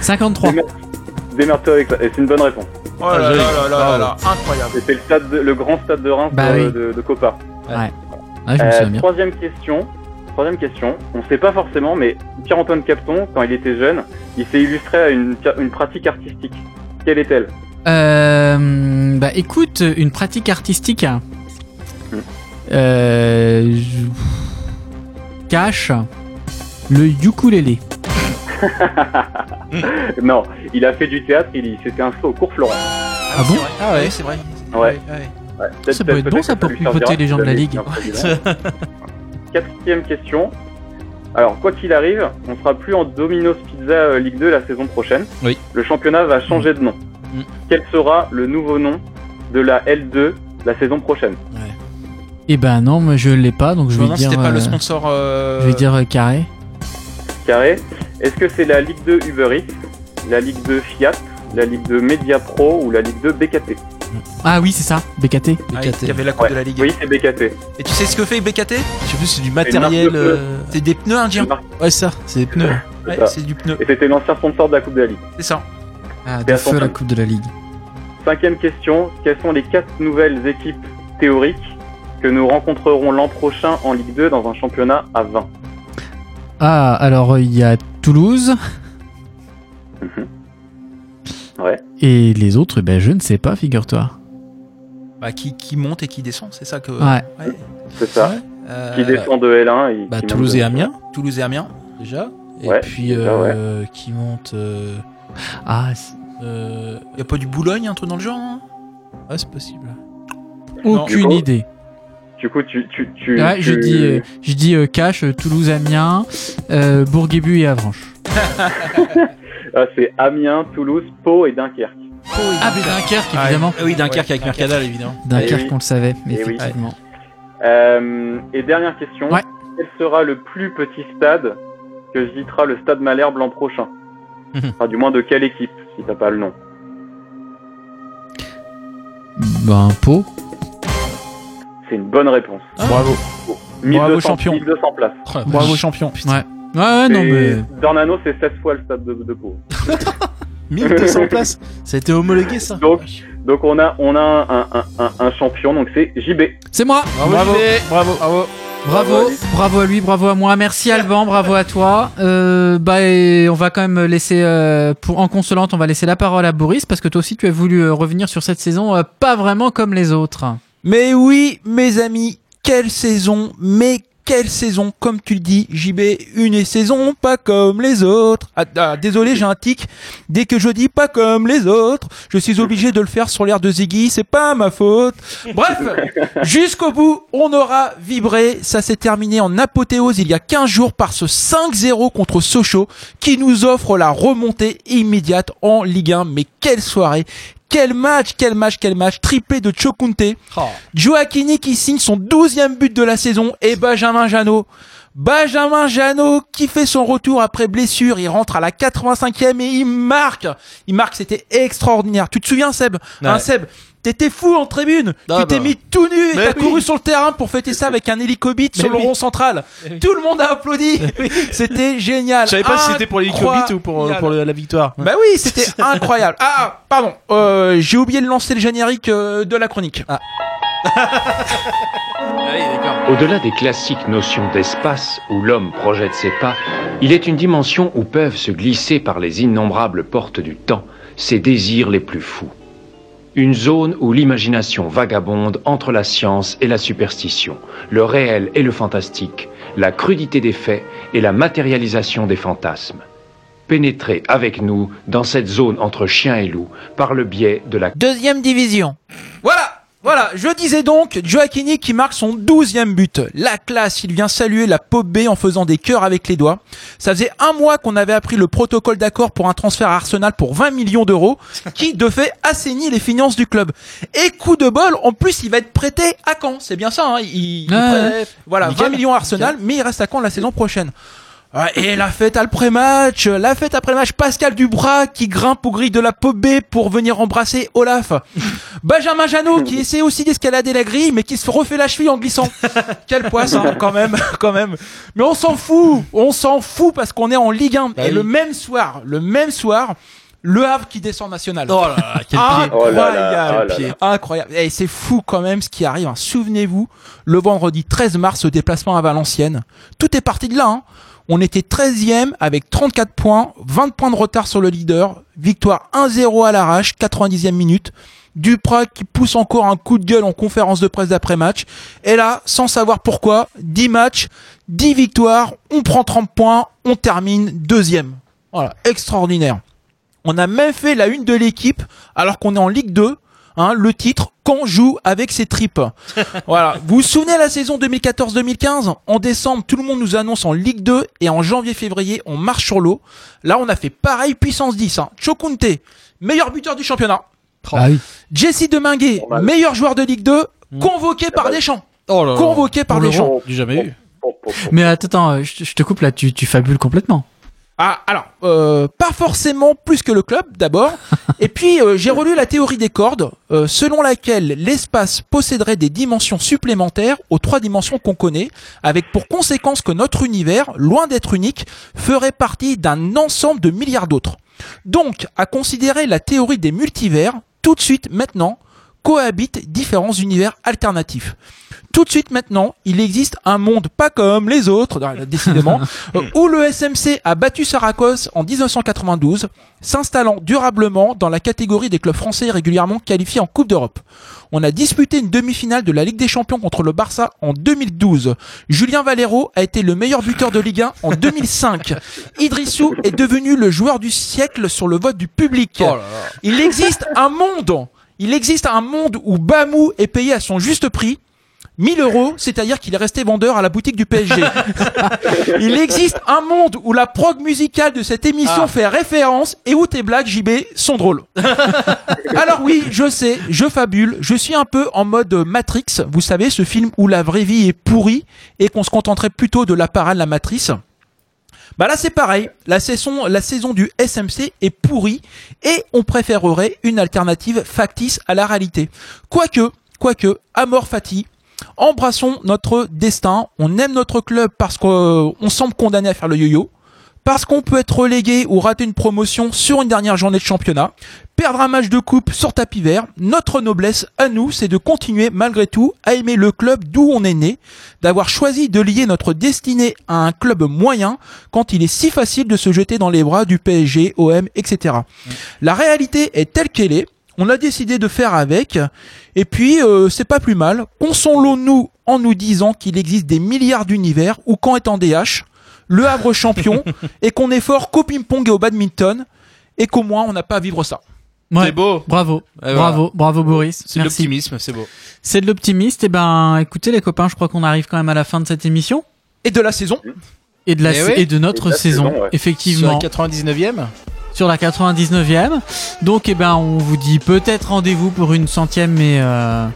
53. Démer- Démerde-toi avec ça. Et c'est une bonne réponse. Oh là là là là là là, incroyable. C'était le, stade de- le grand stade de Reims Bah de, oui. de- de Copa. Ouais. Ah, je me Euh, souviens bien. troisième question. Troisième question. On ne sait pas forcément, mais Pierre-Antoine Capton, quand il était jeune, il s'est illustré à une, une pratique artistique. Quelle est-elle? Euh, bah écoute, une pratique artistique. hein. Hmm. Euh, je- Cache le ukulélé. Non, il a fait du théâtre, il s'était inscrit au cours Florent. Ah bon Ah ouais, c'est vrai. Ouais. ouais. Ouais, Ça peut être bon, ça, pour servira les gens de la Ligue. Quatrième question. Alors, quoi qu'il arrive, on sera plus en Domino's Pizza euh, Ligue 2 la saison prochaine. Oui. Le championnat va changer de nom. Mm. Quel sera le nouveau nom de la L2 la saison prochaine Eh ben non, moi je l'ai pas, donc je Non, vais non, dire. c'était pas le euh, sponsor. euh, Je vais dire euh, carré. Carré. Est-ce que c'est la Ligue 2 Uber Eats, la Ligue 2 Fiat, la Ligue 2 Media Pro ou la Ligue 2 BKT Ah oui, c'est ça, BKT. ah, Il y avait la Coupe Ouais. de la Ligue. Oui, c'est BKT. Et tu sais ce que fait BKT Je sais plus, c'est du matériel. euh, C'est des pneus indiens. Ouais, ça, c'est des pneus. c'est Ouais, ça. c'est du pneu. Et c'était l'ancien sponsor de la Coupe de la Ligue. C'est ça. Ah, de feu la. Coupe de la Ligue. Cinquième question, quelles sont les quatre nouvelles équipes théoriques que nous rencontrerons l'an prochain en Ligue 2 dans un championnat à 20 Ah, alors il y a Toulouse Ouais. et les autres, ben je ne sais pas, figure-toi. Bah, qui, qui monte et qui descend, c'est ça que. Ouais. C'est ça. Euh, Qui descend de L1 et Bah, qui Toulouse et Amiens, Toulouse et Amiens. déjà. Et Ouais, puis, déjà, euh, qui monte. euh, Ah, c'est- euh, Y a pas du Boulogne, un truc dans le genre hein? Ouais, c'est possible. aucune idée. Du coup, tu. tu, tu, Ouais, tu- je dis, euh, je dis euh, Cache, euh, Toulouse, Amiens, euh, Bourguibu et Avranches. Ah, c'est Amiens, Toulouse, Pau et Dunkerque. Ah, mais Dunkerque, évidemment. Ah oui, Dunkerque avec Mercadal, évidemment. Dunkerque, Eh oui. on le savait, Eh oui. effectivement. Euh, et dernière question. Ouais. Quel sera le plus petit stade que visitera le stade Malherbe l'an prochain Enfin, du moins de quelle équipe, si t'as pas le nom. Ben, Pau. C'est une bonne réponse. Bravo. 1200, champion. 1200 places. Bravo, champion. Ouais. Ouais, ouais, non, mais. Dornano, c'est 16 fois le stade de, de Pau. 1200 places. Ça a été homologué, ça. Donc, donc on a, on a un, un, un, un champion, donc c'est JB. C'est moi Bravo, JB. Bravo. Bravo. Bravo, bravo à lui, bravo à moi. Merci Alban, bravo à toi. Euh, bah, et on va quand même laisser, euh, pour en consolante, on va laisser la parole à Boris parce que toi aussi tu as voulu euh, revenir sur cette saison, euh, pas vraiment comme les autres. Mais oui, mes amis, quelle saison, mais quelle saison, comme tu le dis, JB, une saison pas comme les autres. Ah, ah, désolé, j'ai un tic. Dès que je dis pas comme les autres, je suis obligé de le faire sur l'air de Ziggy, c'est pas ma faute. Bref, jusqu'au bout, on aura vibré. Ça s'est terminé en apothéose il y a 15 jours par ce 5-0 contre Sochaux qui nous offre la remontée immédiate en Ligue 1. Mais quelle soirée quel match, quel match, quel match, triplé de Chokunte. Oh. Joaquini qui signe son 12e but de la saison et Benjamin Janot. Benjamin Janot qui fait son retour après blessure, il rentre à la 85e et il marque. Il marque, c'était extraordinaire. Tu te souviens Seb? Ouais. Hein, Seb T'étais fou en tribune. Ah tu t'es bah. mis tout nu et t'as oui. couru sur le terrain pour fêter ça avec un hélicobite Mais sur le oui. rond central. Tout le monde a applaudi. C'était génial. Je savais pas si c'était pour Cubits ou pour, Incroyable. pour le- la victoire. Bah oui, c'était incroyable. Ah, pardon, euh, j'ai oublié de lancer le générique euh, de la chronique. Ah. Au-delà des classiques notions d'espace où l'homme projette ses pas, il est une dimension où peuvent se glisser par les innombrables portes du temps ses désirs les plus fous. Une zone où l'imagination vagabonde entre la science et la superstition, le réel et le fantastique, la crudité des faits et la matérialisation des fantasmes. Pénétrez avec nous dans cette zone entre chien et loup par le biais de la Deuxième division. Voilà voilà, je disais donc Joaquini qui marque son douzième but. La classe, il vient saluer la Pop B en faisant des cœurs avec les doigts. Ça faisait un mois qu'on avait appris le protocole d'accord pour un transfert à Arsenal pour 20 millions d'euros, qui de fait assainit les finances du club. Et coup de bol, en plus il va être prêté à Caen, c'est bien ça, hein il, il Ouais, prête- ouais. Voilà, Nickel. 20 millions à Arsenal, mais il reste à Caen la saison prochaine. Ouais, Et la fête après-match, la fête après-match, Pascal Dubras qui grimpe au grille de la Pop B pour venir embrasser Olaf. Benjamin Janot qui essaie aussi d'escalader la grille mais qui se refait la cheville en glissant. Quel poisse hein, quand même, quand même. Mais on s'en fout, on s'en fout parce qu'on est en Ligue 1 Bah et oui. le même soir, le même soir, le Havre qui descend national. Oh là là, quel pied. Incroyable, Oh là là, oh là pied. là. incroyable. Et c'est fou quand même ce qui arrive. hein. Souvenez-vous, le vendredi 13 mars, au déplacement à Valenciennes. Tout est parti de là. hein. On était 13e avec 34 points, 20 points de retard sur le leader. Victoire 1-0 à l'arrache, 90e minute. Duprat qui pousse encore un coup de gueule en conférence de presse d'après-match. Et là, sans savoir pourquoi, 10 matchs, 10 victoires, on prend 30 points, on termine deuxième. Voilà, extraordinaire. On a même fait la une de l'équipe alors qu'on est en Ligue 2. Hein, le titre Quand joue avec ses tripes. voilà. Vous vous souvenez de la saison 2014-2015 En décembre, tout le monde nous annonce en Ligue 2 et en janvier-février, on marche sur l'eau. Là, on a fait pareil puissance 10. Hein. Chokunte, meilleur buteur du championnat. Ah oui. Jesse Deminguet, meilleur joueur de Ligue 2, convoqué par Deschamps. Convoqué par Oh là là, Deschamps. du jamais eu. Mais attends, attends, je te- je te coupe là, tu, tu fabules complètement. Ah, alors, euh, pas forcément plus que le club, d'abord. Et puis, euh, j'ai relu la théorie des cordes, euh, selon laquelle l'espace posséderait des dimensions supplémentaires aux trois dimensions qu'on connaît, avec pour conséquence que notre univers, loin d'être unique, ferait partie d'un ensemble de milliards d'autres. Donc, à considérer la théorie des multivers, tout de suite, maintenant, cohabitent différents univers alternatifs. Tout de suite maintenant, il existe un monde pas comme les autres, décidément, où le SMC a battu Saragosse en 1992, s'installant durablement dans la catégorie des clubs français régulièrement qualifiés en Coupe d'Europe. On a disputé une demi-finale de la Ligue des Champions contre le Barça en 2012. Julien Valero a été le meilleur buteur de Ligue 1 en 2005. Idrissou est devenu le joueur du siècle sur le vote du public. Il existe un monde, il existe un monde où Bamou est payé à son juste prix. 1000 euros, c'est-à-dire qu'il est resté vendeur à la boutique du PSG. Il existe un monde où la prog musicale de cette émission Ah. fait référence et où tes blagues JB sont drôles. Alors oui, je sais, je fabule, je suis un peu en mode Matrix, vous savez, ce film où la vraie vie est pourrie et qu'on se contenterait plutôt de la parade, la matrice. Bah là c'est pareil, la saison, la saison du SMC est pourrie et on préférerait une alternative factice à la réalité. Quoique, quoique, Amor Fati, embrassons notre destin, on aime notre club parce qu'on semble condamné à faire le yo-yo, parce qu'on peut être relégué ou rater une promotion sur une dernière journée de championnat, perdre un match de coupe sur tapis vert, notre noblesse à nous, c'est de continuer malgré tout à aimer le club d'où on est né, d'avoir choisi de lier notre destinée à un club moyen quand il est si facile de se jeter dans les bras du PSG, OM, etc. La réalité est telle qu'elle est. On a décidé de faire avec, et puis euh, c'est pas plus mal. Consolons-nous en nous disant qu'il existe des milliards d'univers où quand est en DH, le Havre champion, et qu'on est fort qu'au ping-pong et au badminton, et qu'au moins on n'a pas à vivre ça. Ouais. C'est beau. Bravo, Et bravo, bravo Boris. C'est de l'optimisme, c'est beau. C'est de l'optimisme. Et ben, écoutez les copains, je crois qu'on arrive quand même à la fin de cette émission Et de la saison. et de la Eh sa- oui. et de notre Et de la saison, saison, ouais. effectivement, Sur la 99e sur la 99e. Donc, eh ben, on vous dit peut-être rendez-vous pour une centième, mais euh,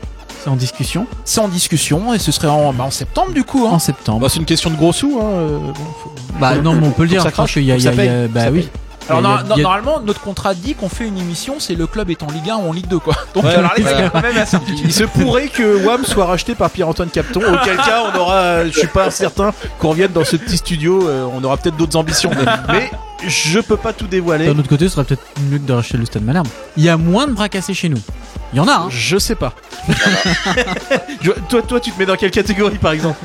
C'est en discussion. C'est en discussion et ce serait en, bah, en septembre du coup. Hein. En septembre. Bah, c'est une question de gros sous. Hein. euh, bon, faut- Bah non, mais on peut le dire. ça qu'il y a, y y bah ça oui. Alors a- a- normalement notre contrat dit qu'on fait une émission, c'est le club est en Ligue 1 ou en Ligue 2 quoi. Donc Ouais, alors là, il voilà. y a quand même assez Il se pourrait que WAM soit racheté par Pierre-Antoine Capton. Auquel cas, on aura, je suis pas certain qu'on revienne dans ce petit studio. euh, on aura peut-être d'autres ambitions. Mais, mais je peux pas tout dévoiler. D'un autre côté, ce serait peut-être mieux que de racheter le Stade Malherbe. Il y a moins de bras cassés chez nous. Il y en a, hein. Je sais pas. Je- toi, toi, tu te mets dans quelle catégorie, par exemple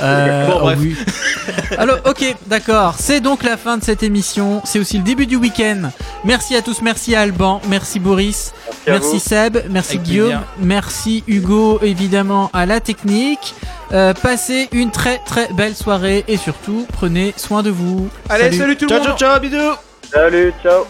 Euh, Bon, oh bref. oui. Alors, ok, d'accord. C'est donc la fin de cette émission. C'est aussi le début du week-end. Merci à tous. Merci à Alban. Merci Boris. Merci. Seb. Merci Avec Guillaume. plaisir. Merci Hugo, évidemment, à la technique. Euh, passez une très très belle soirée et surtout prenez soin de vous. Allez, salut, tout le Ciao, monde. ciao, ciao, bisous. Salut, ciao.